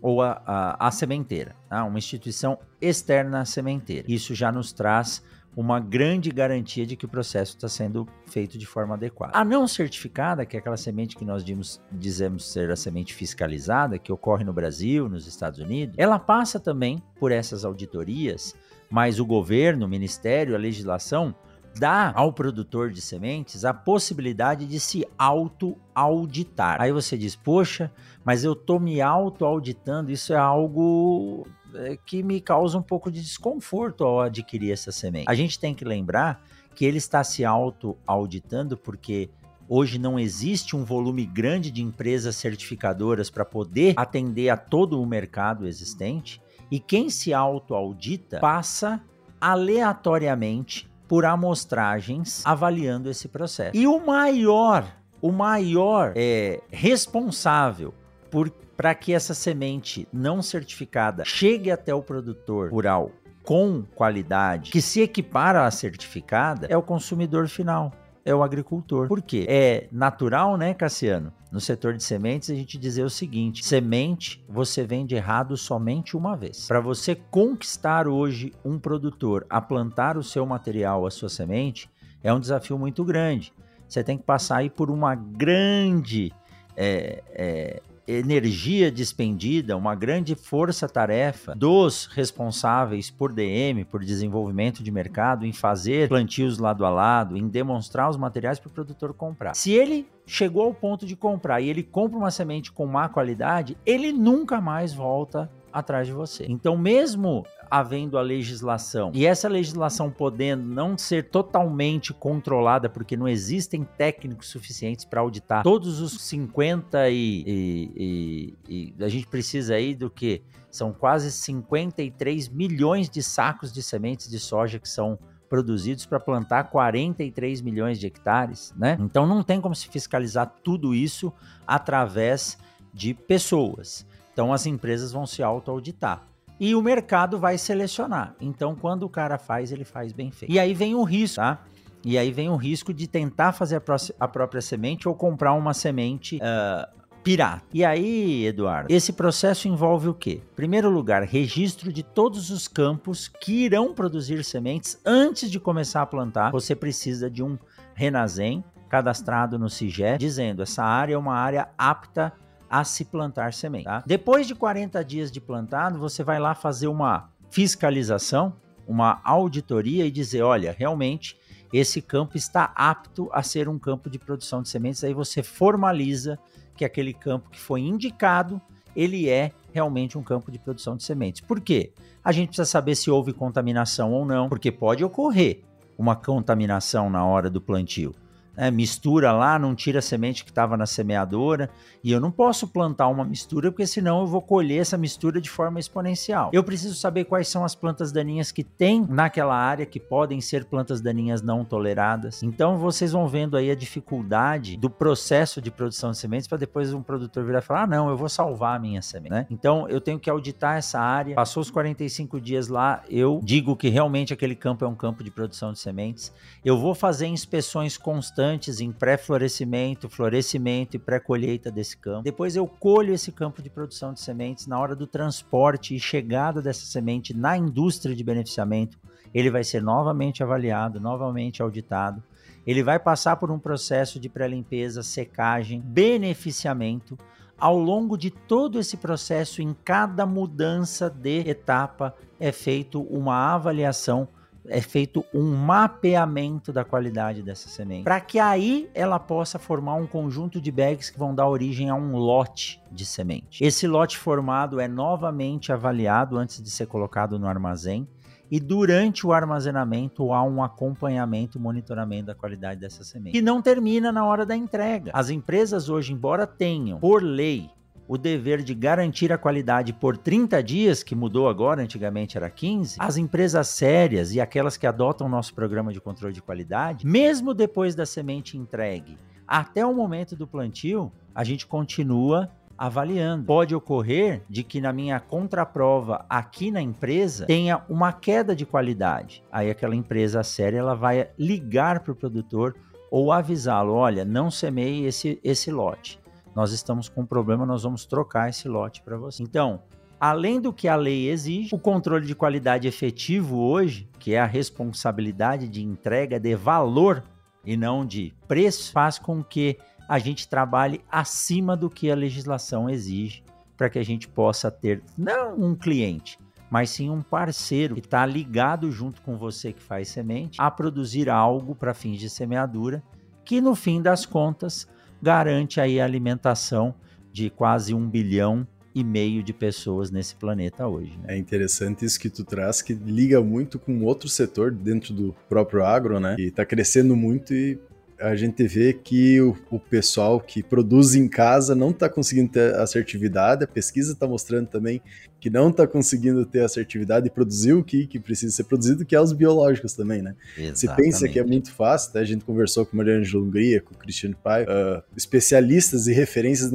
ou a, a, a sementeira, tá? uma instituição externa à sementeira. Isso já nos traz uma grande garantia de que o processo está sendo feito de forma adequada. A não certificada, que é aquela semente que nós dimos, dizemos ser a semente fiscalizada, que ocorre no Brasil, nos Estados Unidos, ela passa também por essas auditorias, mas o governo, o ministério, a legislação dá ao produtor de sementes a possibilidade de se auto-auditar. Aí você diz, poxa, mas eu tô me auto-auditando, isso é algo é, que me causa um pouco de desconforto ao adquirir essa semente. A gente tem que lembrar que ele está se auto-auditando porque hoje não existe um volume grande de empresas certificadoras para poder atender a todo o mercado existente. E quem se auto-audita passa aleatoriamente por amostragens avaliando esse processo. E o maior, o maior é, responsável por para que essa semente não certificada chegue até o produtor rural com qualidade, que se equipara à certificada, é o consumidor final é o agricultor. Por quê? É natural, né, Cassiano? No setor de sementes, a gente dizer o seguinte: semente você vende errado somente uma vez. Para você conquistar hoje um produtor a plantar o seu material, a sua semente, é um desafio muito grande. Você tem que passar aí por uma grande é, é, energia despendida, uma grande força-tarefa dos responsáveis por DM, por desenvolvimento de mercado, em fazer plantios lado a lado, em demonstrar os materiais para o produtor comprar. Se ele chegou ao ponto de comprar e ele compra uma semente com má qualidade, ele nunca mais volta atrás de você. Então, mesmo havendo a legislação e essa legislação podendo não ser totalmente controlada, porque não existem técnicos suficientes para auditar todos os 50 e, e, e, e, a gente precisa aí do que? São quase 53 milhões de sacos de sementes de soja que são produzidos para plantar 43 milhões de hectares, né? Então não tem como se fiscalizar tudo isso através de pessoas. Então as empresas vão se auto-auditar. e o mercado vai selecionar. Então, quando o cara faz, ele faz bem feito. E aí vem o risco, tá? E aí vem o risco de tentar fazer a, a própria semente ou comprar uma semente uh, pirata. E aí, Eduardo, esse processo envolve o quê? Primeiro lugar, registro de todos os campos que irão produzir sementes antes de começar a plantar. Você precisa de um Renazem cadastrado no CIGE, dizendo essa área é uma área apta a se plantar semente. Tá? Depois de 40 dias de plantado, você vai lá fazer uma fiscalização, uma auditoria e dizer, olha, realmente esse campo está apto a ser um campo de produção de sementes. Aí você formaliza que aquele campo que foi indicado, ele é realmente um campo de produção de sementes. Por quê? A gente precisa saber se houve contaminação ou não, porque pode ocorrer uma contaminação na hora do plantio é, mistura lá, não tira a semente que estava na semeadora, e eu não posso plantar uma mistura, porque senão eu vou colher essa mistura de forma exponencial. Eu preciso saber quais são as plantas daninhas que tem naquela área, que podem ser plantas daninhas não toleradas. Então vocês vão vendo aí a dificuldade do processo de produção de sementes, para depois um produtor virar e falar: ah, não, eu vou salvar a minha semente. Né? Então eu tenho que auditar essa área. Passou os 45 dias lá, eu digo que realmente aquele campo é um campo de produção de sementes. Eu vou fazer inspeções constantes em pré-florescimento, florescimento e pré-colheita desse campo. Depois eu colho esse campo de produção de sementes na hora do transporte e chegada dessa semente na indústria de beneficiamento. Ele vai ser novamente avaliado, novamente auditado. Ele vai passar por um processo de pré-limpeza, secagem, beneficiamento. Ao longo de todo esse processo, em cada mudança de etapa, é feito uma avaliação é feito um mapeamento da qualidade dessa semente, para que aí ela possa formar um conjunto de bags que vão dar origem a um lote de semente. Esse lote formado é novamente avaliado antes de ser colocado no armazém e durante o armazenamento há um acompanhamento, monitoramento da qualidade dessa semente. E não termina na hora da entrega. As empresas hoje, embora tenham por lei o dever de garantir a qualidade por 30 dias, que mudou agora, antigamente era 15, as empresas sérias e aquelas que adotam o nosso programa de controle de qualidade, mesmo depois da semente entregue até o momento do plantio, a gente continua avaliando. Pode ocorrer de que na minha contraprova aqui na empresa tenha uma queda de qualidade. Aí aquela empresa séria ela vai ligar para o produtor ou avisá-lo, olha, não semeie esse, esse lote nós estamos com um problema, nós vamos trocar esse lote para você. Então, além do que a lei exige, o controle de qualidade efetivo hoje, que é a responsabilidade de entrega de valor e não de preço, faz com que a gente trabalhe acima do que a legislação exige para que a gente possa ter não um cliente, mas sim um parceiro que está ligado junto com você que faz semente a produzir algo para fins de semeadura, que no fim das contas garante aí a alimentação de quase um bilhão e meio de pessoas nesse planeta hoje. Né? É interessante isso que tu traz, que liga muito com outro setor dentro do próprio agro, né? Que está crescendo muito e a gente vê que o, o pessoal que produz em casa não está conseguindo ter assertividade. A pesquisa está mostrando também que não está conseguindo ter assertividade e produzir o que, que precisa ser produzido, que é os biológicos também, né? Exatamente. Se pensa que é muito fácil, tá? a gente conversou com o Mariana de Hungria, com o Cristiano Pai, uh, especialistas e referências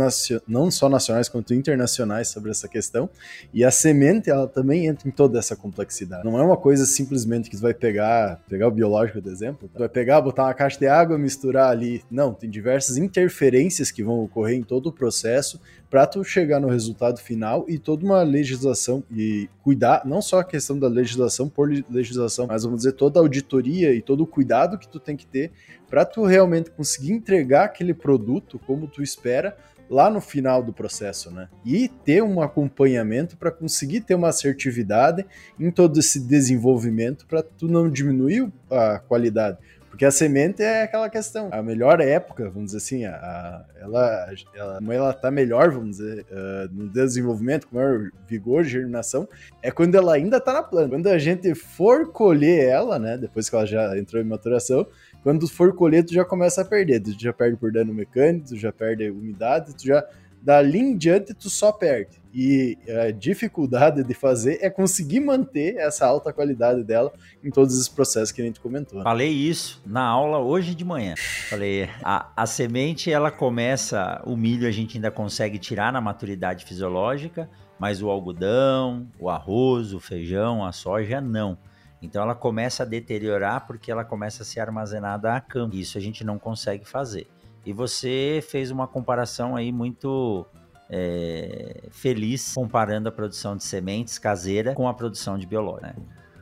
não só nacionais quanto internacionais sobre essa questão, e a semente, ela também entra em toda essa complexidade. Não é uma coisa simplesmente que tu vai pegar, pegar o biológico, por exemplo, tu vai pegar, botar uma caixa de água, misturar ali. Não, tem diversas interferências que vão ocorrer em todo o processo para tu chegar no resultado final e toda uma legislação e cuidar, não só a questão da legislação por legislação, mas vamos dizer toda a auditoria e todo o cuidado que tu tem que ter para tu realmente conseguir entregar aquele produto como tu espera lá no final do processo, né? E ter um acompanhamento para conseguir ter uma assertividade em todo esse desenvolvimento para tu não diminuir a qualidade. Porque a semente é aquela questão. A melhor época, vamos dizer assim, a, ela, ela, como ela tá melhor, vamos dizer, uh, no desenvolvimento, com maior vigor, germinação, é quando ela ainda tá na planta. Quando a gente for colher ela, né, depois que ela já entrou em maturação, quando for colher, tu já começa a perder. Tu já perde por dano mecânico, tu já perde umidade, tu já dali em diante tu só perde. E a dificuldade de fazer é conseguir manter essa alta qualidade dela em todos os processos que a gente comentou. Falei isso na aula hoje de manhã. Falei, a, a semente ela começa, o milho a gente ainda consegue tirar na maturidade fisiológica, mas o algodão, o arroz, o feijão, a soja não. Então ela começa a deteriorar porque ela começa a ser armazenada a campo. Isso a gente não consegue fazer. E você fez uma comparação aí muito é, feliz comparando a produção de sementes caseira com a produção de biológico. Né?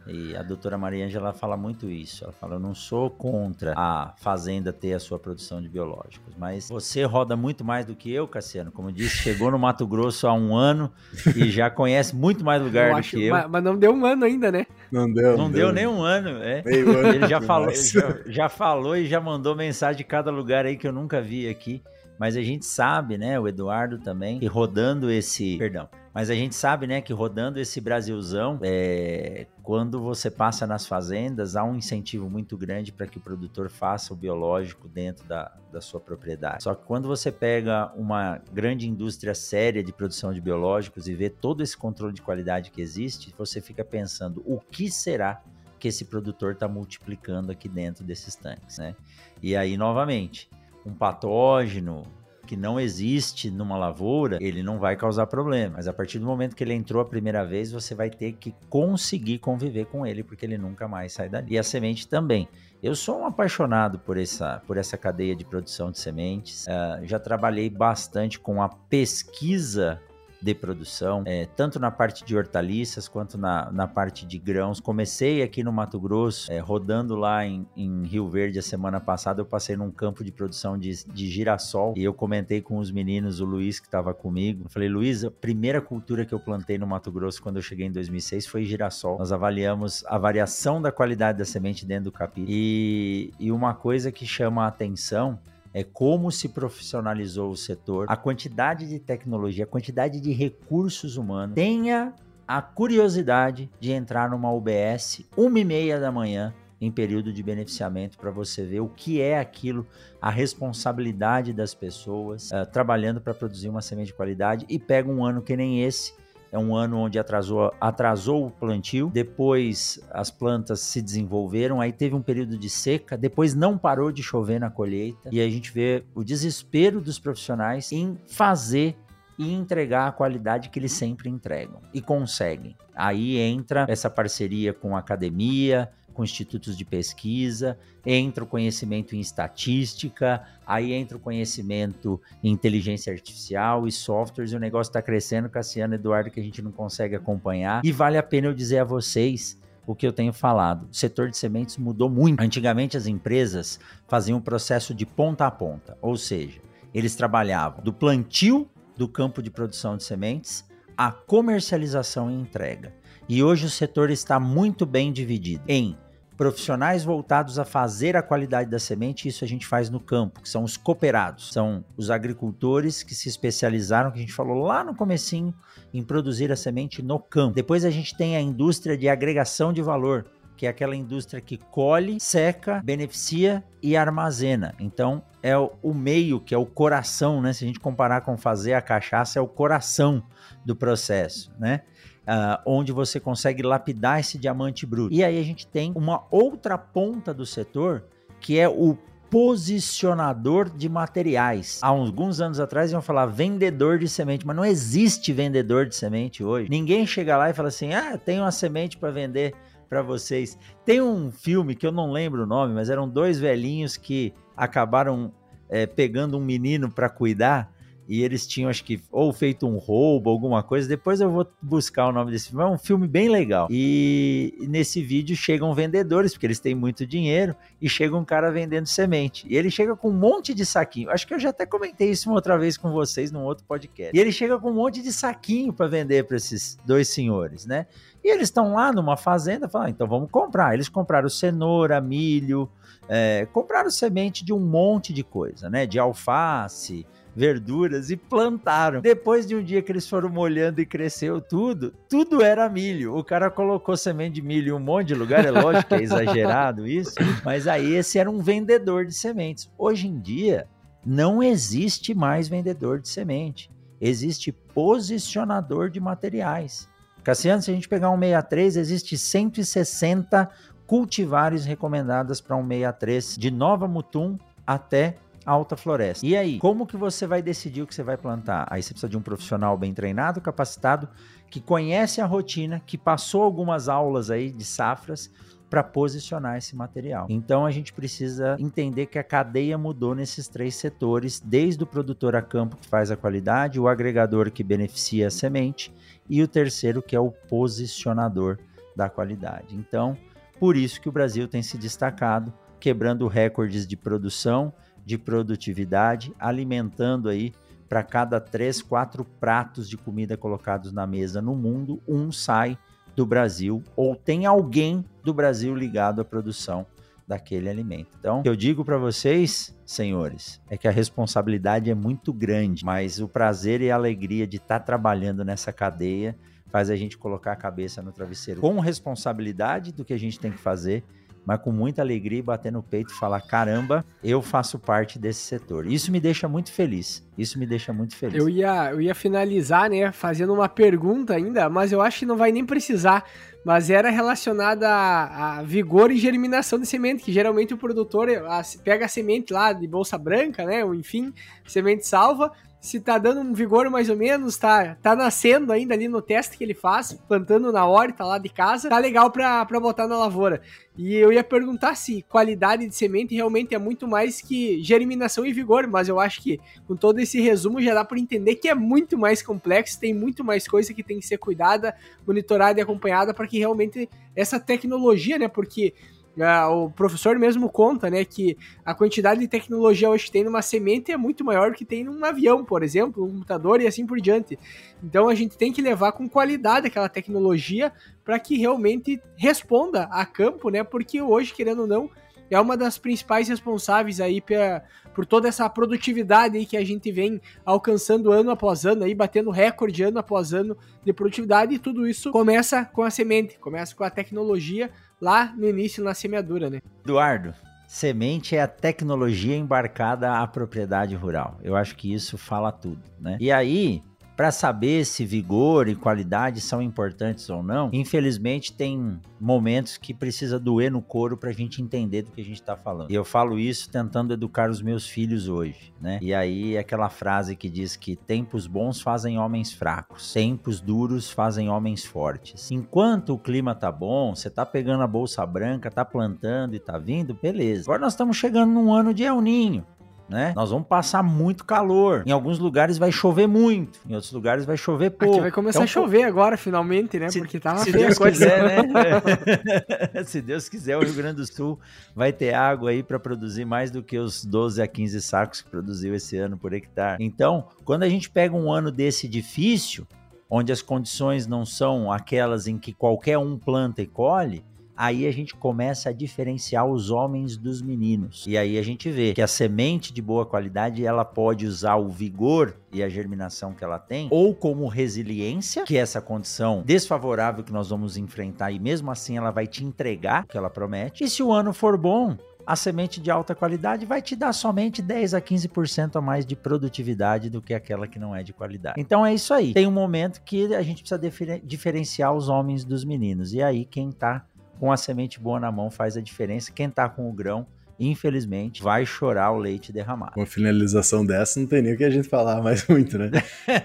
E a doutora Maria Angela fala muito isso. Ela fala: eu não sou contra a fazenda ter a sua produção de biológicos, mas você roda muito mais do que eu, Cassiano. Como disse, chegou no Mato Grosso há um ano e já conhece muito mais lugar eu do acho, que eu. Mas, mas, não deu um ano ainda, né? Não deu. Não, deu, deu nem um ano, é. Meio ano Ele já falou, já, já falou e já mandou mensagem de cada lugar aí que eu nunca vi aqui. Mas a gente sabe, né, o Eduardo também, que rodando esse. Perdão. Mas a gente sabe, né, que rodando esse Brasilzão, é, quando você passa nas fazendas, há um incentivo muito grande para que o produtor faça o biológico dentro da, da sua propriedade. Só que quando você pega uma grande indústria séria de produção de biológicos e vê todo esse controle de qualidade que existe, você fica pensando o que será que esse produtor está multiplicando aqui dentro desses tanques, né? E aí, novamente, um patógeno que não existe numa lavoura, ele não vai causar problema. Mas a partir do momento que ele entrou a primeira vez, você vai ter que conseguir conviver com ele, porque ele nunca mais sai dali. E a semente também. Eu sou um apaixonado por essa, por essa cadeia de produção de sementes. Uh, já trabalhei bastante com a pesquisa de produção, é, tanto na parte de hortaliças quanto na, na parte de grãos. Comecei aqui no Mato Grosso, é, rodando lá em, em, Rio Verde a semana passada. Eu passei num campo de produção de, de girassol e eu comentei com os meninos, o Luiz que estava comigo. Eu falei, Luiz, a primeira cultura que eu plantei no Mato Grosso quando eu cheguei em 2006 foi girassol. Nós avaliamos a variação da qualidade da semente dentro do capim. E, e uma coisa que chama a atenção é como se profissionalizou o setor, a quantidade de tecnologia, a quantidade de recursos humanos. Tenha a curiosidade de entrar numa UBS uma e meia da manhã em período de beneficiamento para você ver o que é aquilo, a responsabilidade das pessoas uh, trabalhando para produzir uma semente de qualidade e pega um ano que nem esse é um ano onde atrasou, atrasou o plantio, depois as plantas se desenvolveram, aí teve um período de seca, depois não parou de chover na colheita, e a gente vê o desespero dos profissionais em fazer e entregar a qualidade que eles sempre entregam e conseguem. Aí entra essa parceria com a academia, com institutos de pesquisa, entra o conhecimento em estatística, aí entra o conhecimento em inteligência artificial e softwares, e o negócio está crescendo, Cassiano Eduardo, que a gente não consegue acompanhar. E vale a pena eu dizer a vocês o que eu tenho falado. O setor de sementes mudou muito. Antigamente as empresas faziam um processo de ponta a ponta, ou seja, eles trabalhavam do plantio do campo de produção de sementes à comercialização e entrega. E hoje o setor está muito bem dividido em profissionais voltados a fazer a qualidade da semente, isso a gente faz no campo, que são os cooperados, são os agricultores que se especializaram, que a gente falou lá no comecinho, em produzir a semente no campo. Depois a gente tem a indústria de agregação de valor, que é aquela indústria que colhe, seca, beneficia e armazena. Então, é o meio, que é o coração, né? Se a gente comparar com fazer a cachaça, é o coração do processo, né? Uh, onde você consegue lapidar esse diamante bruto. E aí a gente tem uma outra ponta do setor que é o posicionador de materiais. Há alguns anos atrás iam falar vendedor de semente, mas não existe vendedor de semente hoje. Ninguém chega lá e fala assim: "Ah, tenho uma semente para vender para vocês". Tem um filme que eu não lembro o nome, mas eram dois velhinhos que acabaram é, pegando um menino para cuidar e eles tinham, acho que, ou feito um roubo, alguma coisa. Depois eu vou buscar o nome desse filme. É um filme bem legal. E nesse vídeo chegam vendedores, porque eles têm muito dinheiro, e chega um cara vendendo semente. E ele chega com um monte de saquinho. Acho que eu já até comentei isso uma outra vez com vocês num outro podcast. E ele chega com um monte de saquinho para vender para esses dois senhores, né? E eles estão lá numa fazenda, falam, ah, então vamos comprar. Eles compraram cenoura, milho, é, compraram semente de um monte de coisa, né? De alface, verduras e plantaram. Depois de um dia que eles foram molhando e cresceu tudo, tudo era milho. O cara colocou semente de milho em um monte de lugar, é lógico que é exagerado isso, mas aí esse era um vendedor de sementes. Hoje em dia, não existe mais vendedor de semente. Existe posicionador de materiais. Cassiano, se a gente pegar um 63, existe 160 cultivares recomendadas para um 63, de Nova Mutum até alta floresta. E aí, como que você vai decidir o que você vai plantar? Aí você precisa de um profissional bem treinado, capacitado, que conhece a rotina, que passou algumas aulas aí de safras para posicionar esse material. Então a gente precisa entender que a cadeia mudou nesses três setores, desde o produtor a campo que faz a qualidade, o agregador que beneficia a semente e o terceiro que é o posicionador da qualidade. Então, por isso que o Brasil tem se destacado, quebrando recordes de produção, de produtividade, alimentando aí para cada três, quatro pratos de comida colocados na mesa no mundo, um sai do Brasil ou tem alguém do Brasil ligado à produção daquele alimento. Então, eu digo para vocês, senhores, é que a responsabilidade é muito grande, mas o prazer e a alegria de estar tá trabalhando nessa cadeia faz a gente colocar a cabeça no travesseiro com responsabilidade do que a gente tem que fazer mas com muita alegria e bater no peito e falar: caramba, eu faço parte desse setor. Isso me deixa muito feliz. Isso me deixa muito feliz. Eu ia, eu ia finalizar, né, fazendo uma pergunta ainda, mas eu acho que não vai nem precisar. Mas era relacionada a, a vigor e germinação de semente, que geralmente o produtor a, pega a semente lá de bolsa branca, né, ou enfim, semente salva se tá dando um vigor mais ou menos, tá, tá nascendo ainda ali no teste que ele faz, plantando na horta lá de casa, tá legal pra, pra botar na lavoura. E eu ia perguntar se qualidade de semente realmente é muito mais que germinação e vigor, mas eu acho que com todo esse resumo já dá para entender que é muito mais complexo, tem muito mais coisa que tem que ser cuidada, monitorada e acompanhada para que realmente essa tecnologia, né, porque o professor mesmo conta, né, que a quantidade de tecnologia hoje tem numa semente é muito maior do que tem num avião, por exemplo, um computador e assim por diante. Então a gente tem que levar com qualidade aquela tecnologia para que realmente responda a campo, né? Porque hoje, querendo ou não, é uma das principais responsáveis aí pra, por toda essa produtividade aí que a gente vem alcançando ano após ano, aí batendo recorde ano após ano de produtividade, e tudo isso começa com a semente, começa com a tecnologia lá no início na semeadura, né? Eduardo, semente é a tecnologia embarcada à propriedade rural. Eu acho que isso fala tudo, né? E aí, para saber se vigor e qualidade são importantes ou não, infelizmente tem momentos que precisa doer no couro para a gente entender do que a gente está falando. E eu falo isso tentando educar os meus filhos hoje, né? E aí aquela frase que diz que tempos bons fazem homens fracos, tempos duros fazem homens fortes. Enquanto o clima tá bom, você tá pegando a bolsa branca, tá plantando e tá vindo, beleza. Agora nós estamos chegando num ano de El Ninho né? Nós vamos passar muito calor. Em alguns lugares vai chover muito, em outros lugares vai chover pouco. Aqui vai começar então, a chover agora, finalmente, né? Se, Porque tava se Deus quiser, né? se Deus quiser, o Rio Grande do Sul vai ter água aí para produzir mais do que os 12 a 15 sacos que produziu esse ano por hectare. Então, quando a gente pega um ano desse difícil, onde as condições não são aquelas em que qualquer um planta e colhe, aí a gente começa a diferenciar os homens dos meninos. E aí a gente vê que a semente de boa qualidade, ela pode usar o vigor e a germinação que ela tem, ou como resiliência, que é essa condição desfavorável que nós vamos enfrentar e mesmo assim ela vai te entregar o que ela promete. E se o ano for bom, a semente de alta qualidade vai te dar somente 10 a 15% a mais de produtividade do que aquela que não é de qualidade. Então é isso aí. Tem um momento que a gente precisa diferenciar os homens dos meninos. E aí quem tá com a semente boa na mão faz a diferença. Quem tá com o grão, infelizmente, vai chorar o leite derramado. Uma finalização dessa não tem nem o que a gente falar mais muito, né?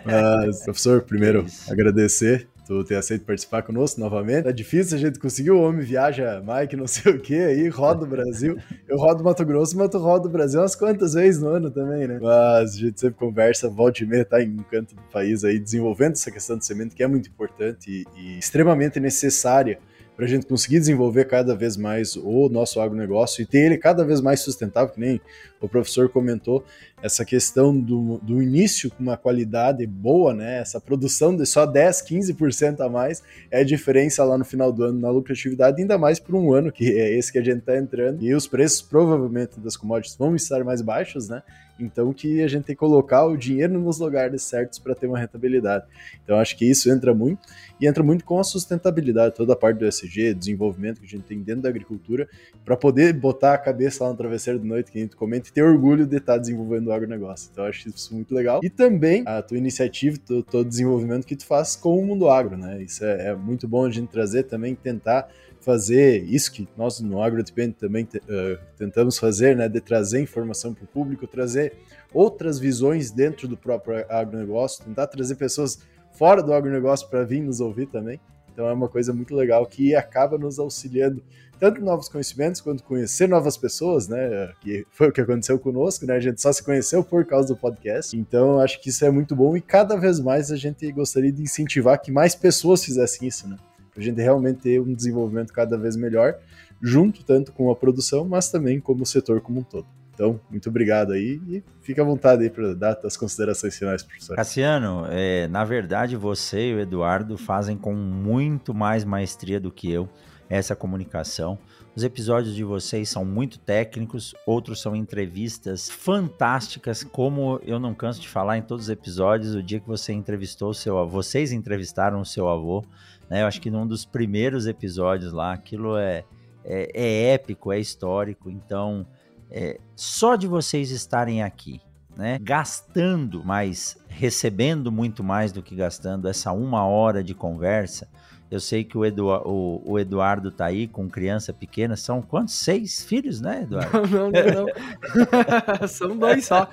Mas, professor, primeiro, agradecer tu ter aceito participar conosco novamente. É difícil a gente conseguir, o homem viaja Mike, não sei o que, aí roda o Brasil. Eu rodo Mato Grosso, mas tu roda o Brasil umas quantas vezes no ano também, né? Mas a gente sempre conversa, volta e meia, tá em um canto do país aí, desenvolvendo essa questão de semente, que é muito importante e, e extremamente necessária para a gente conseguir desenvolver cada vez mais o nosso agronegócio e ter ele cada vez mais sustentável, que nem o professor comentou, essa questão do, do início com uma qualidade boa, né? Essa produção de só 10, 15% a mais é a diferença lá no final do ano na lucratividade, ainda mais por um ano que é esse que a gente está entrando. E os preços provavelmente das commodities vão estar mais baixos, né? Então que a gente tem que colocar o dinheiro nos lugares certos para ter uma rentabilidade. Então acho que isso entra muito e entra muito com a sustentabilidade, toda a parte do SG, desenvolvimento que a gente tem dentro da agricultura, para poder botar a cabeça lá no travesseiro de noite que a gente comenta e ter orgulho de estar tá desenvolvendo o agronegócio. Então acho isso muito legal. E também a tua iniciativa, todo, todo desenvolvimento que tu faz com o mundo agro, né? Isso é, é muito bom a gente trazer também, tentar fazer isso que nós no AgroDepend também uh, tentamos fazer, né, de trazer informação para o público, trazer outras visões dentro do próprio agronegócio, tentar trazer pessoas fora do agronegócio para vir nos ouvir também. Então é uma coisa muito legal que acaba nos auxiliando tanto novos conhecimentos quanto conhecer novas pessoas, né? Que foi o que aconteceu conosco, né? A gente só se conheceu por causa do podcast. Então acho que isso é muito bom e cada vez mais a gente gostaria de incentivar que mais pessoas fizessem isso, né? A gente realmente ter um desenvolvimento cada vez melhor, junto tanto com a produção, mas também como o setor como um todo. Então, muito obrigado aí e fica à vontade aí para dar as considerações finais, professor. Cassiano, é, na verdade você e o Eduardo fazem com muito mais maestria do que eu essa comunicação. Os episódios de vocês são muito técnicos, outros são entrevistas fantásticas, como eu não canso de falar em todos os episódios, o dia que você entrevistou o seu avô, vocês entrevistaram o seu avô, né? Eu acho que num dos primeiros episódios lá, aquilo é, é, é épico, é histórico, então é, só de vocês estarem aqui, né, gastando mais, recebendo muito mais do que gastando essa uma hora de conversa. Eu sei que o, o, o Eduardo tá aí com criança pequena. São quantos? Seis filhos, né, Eduardo? Não, não, não. São dois só.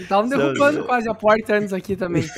Estavam derrubando São... quase a porta antes aqui também.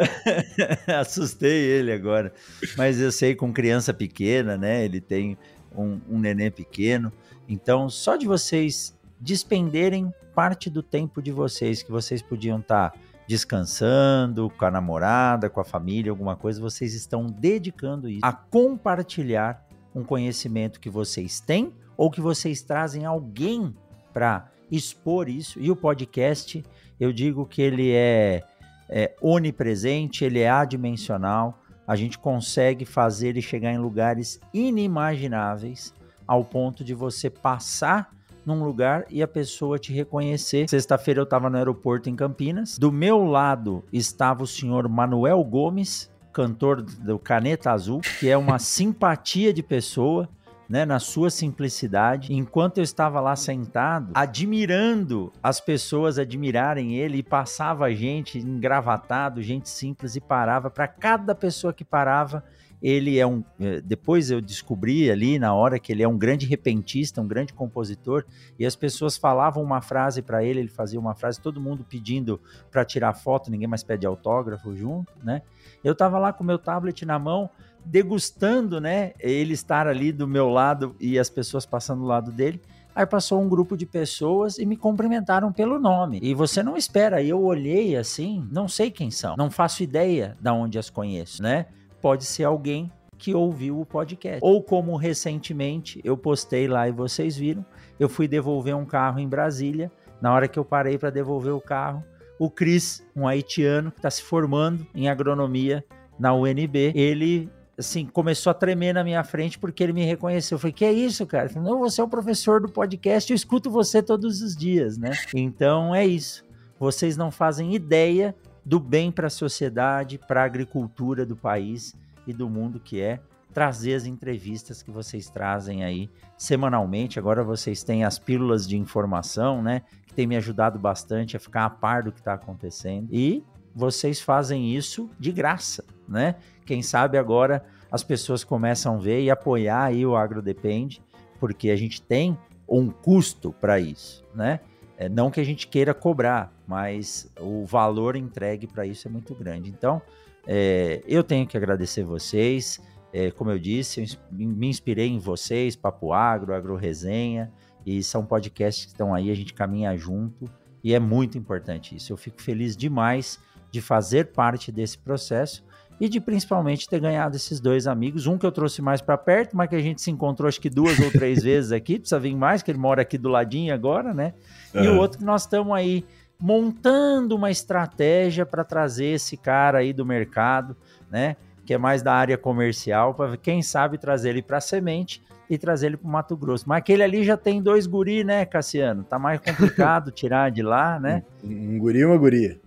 Assustei ele agora. Mas eu sei com criança pequena, né? Ele tem um, um neném pequeno. Então, só de vocês despenderem parte do tempo de vocês, que vocês podiam estar tá descansando com a namorada, com a família, alguma coisa, vocês estão dedicando isso a compartilhar um conhecimento que vocês têm ou que vocês trazem alguém para expor isso. E o podcast, eu digo que ele é, é onipresente, ele é adimensional, a gente consegue fazer ele chegar em lugares inimagináveis ao ponto de você passar num lugar e a pessoa te reconhecer. Sexta-feira eu estava no aeroporto em Campinas. Do meu lado estava o senhor Manuel Gomes, cantor do Caneta Azul, que é uma simpatia de pessoa. Né, na sua simplicidade, enquanto eu estava lá sentado, admirando as pessoas admirarem ele, e passava gente engravatado, gente simples, e parava. Para cada pessoa que parava, ele é um. Eh, depois eu descobri ali na hora que ele é um grande repentista, um grande compositor, e as pessoas falavam uma frase para ele, ele fazia uma frase, todo mundo pedindo para tirar foto, ninguém mais pede autógrafo junto, né? Eu estava lá com meu tablet na mão, degustando, né? Ele estar ali do meu lado e as pessoas passando do lado dele. Aí passou um grupo de pessoas e me cumprimentaram pelo nome. E você não espera. Eu olhei assim, não sei quem são, não faço ideia de onde as conheço, né? Pode ser alguém que ouviu o podcast. Ou como recentemente eu postei lá e vocês viram, eu fui devolver um carro em Brasília. Na hora que eu parei para devolver o carro, o Cris, um haitiano que está se formando em agronomia na UNB, ele assim, começou a tremer na minha frente porque ele me reconheceu. Eu falei, que é isso, cara? Falei, não, você é o professor do podcast, eu escuto você todos os dias, né? Então é isso. Vocês não fazem ideia do bem para a sociedade, para a agricultura do país e do mundo, que é trazer as entrevistas que vocês trazem aí semanalmente. Agora vocês têm as pílulas de informação, né? Que tem me ajudado bastante a ficar a par do que está acontecendo. E vocês fazem isso de graça, né? Quem sabe agora as pessoas começam a ver e apoiar aí o Agro Depende, porque a gente tem um custo para isso, né? É, não que a gente queira cobrar, mas o valor entregue para isso é muito grande. Então, é, eu tenho que agradecer vocês. É, como eu disse, eu me inspirei em vocês, Papo Agro, Agro Resenha, e são podcasts que estão aí, a gente caminha junto, e é muito importante isso. Eu fico feliz demais de fazer parte desse processo e de principalmente ter ganhado esses dois amigos. Um que eu trouxe mais para perto, mas que a gente se encontrou acho que duas ou três vezes aqui, precisa vir mais, que ele mora aqui do ladinho agora, né? E o outro que nós estamos aí montando uma estratégia para trazer esse cara aí do mercado, né? Que é mais da área comercial, para quem sabe trazer ele para semente e trazer ele para o Mato Grosso. Mas aquele ali já tem dois guri, né, Cassiano? Tá mais complicado tirar de lá, né? Um, um guri e uma guria.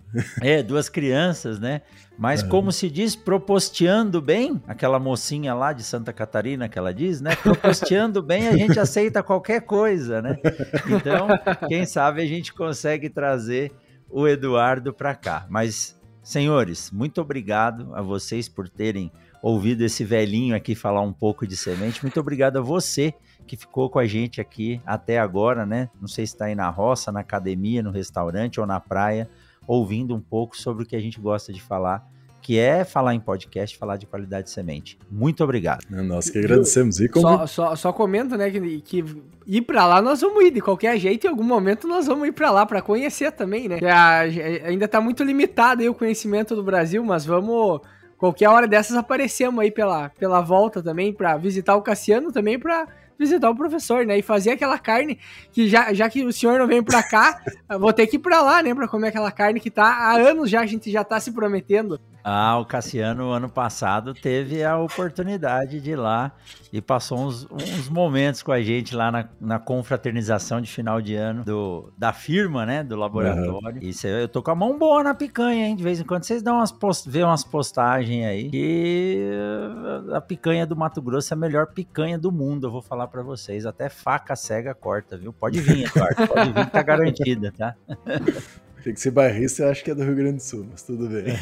É, duas crianças, né? Mas como se diz, proposteando bem, aquela mocinha lá de Santa Catarina que ela diz, né? Proposteando bem, a gente aceita qualquer coisa, né? Então, quem sabe a gente consegue trazer o Eduardo para cá. Mas, senhores, muito obrigado a vocês por terem ouvido esse velhinho aqui falar um pouco de semente. Muito obrigado a você que ficou com a gente aqui até agora, né? Não sei se está aí na roça, na academia, no restaurante ou na praia, ouvindo um pouco sobre o que a gente gosta de falar, que é falar em podcast, falar de qualidade de semente. Muito obrigado. É, nós que agradecemos. E como... só, só, só comento, né, que, que ir para lá nós vamos ir de qualquer jeito, em algum momento nós vamos ir para lá para conhecer também, né? A, ainda tá muito limitado aí o conhecimento do Brasil, mas vamos qualquer hora dessas aparecemos aí pela, pela volta também para visitar o Cassiano também para visitar o professor, né? E fazer aquela carne que já, já que o senhor não vem pra cá, vou ter que ir pra lá, né? Pra comer aquela carne que tá há anos já, a gente já tá se prometendo. Ah, o Cassiano, ano passado, teve a oportunidade de ir lá e passou uns, uns momentos com a gente lá na, na confraternização de final de ano do, da firma, né? Do laboratório. Uhum. Isso, eu tô com a mão boa na picanha, hein? De vez em quando vocês dão umas post, vê umas postagens aí. E a picanha do Mato Grosso é a melhor picanha do mundo, eu vou falar para vocês. Até faca cega corta, viu? Pode vir, Eduardo. Pode vir que tá garantida, tá? Tem que ser bairrista, eu acho que é do Rio Grande do Sul, mas tudo bem.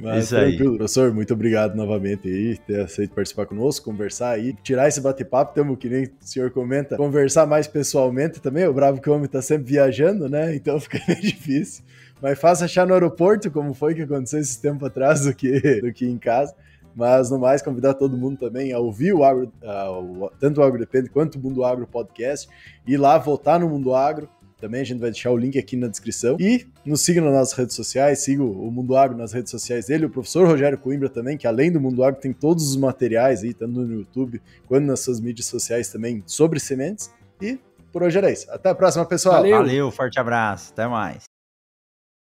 mas Isso aí. professor, muito obrigado novamente aí, ter aceito participar conosco, conversar aí, tirar esse bate-papo, temos que nem o senhor comenta, conversar mais pessoalmente também, o bravo que o homem tá sempre viajando, né, então fica meio difícil. Mas fácil achar no aeroporto, como foi que aconteceu esse tempo atrás, do que, do que em casa. Mas no mais, convidar todo mundo também a ouvir o Agro, uh, tanto o Agro Depende quanto o Mundo Agro Podcast, ir lá votar no Mundo Agro, também a gente vai deixar o link aqui na descrição. E nos siga nas nossas redes sociais, siga o Mundo Agro nas redes sociais dele, o professor Rogério Coimbra também, que além do Mundo Agro tem todos os materiais aí, tanto no YouTube quanto nas suas mídias sociais também sobre sementes. E por hoje era isso. Até a próxima, pessoal. Valeu, Valeu forte abraço. Até mais.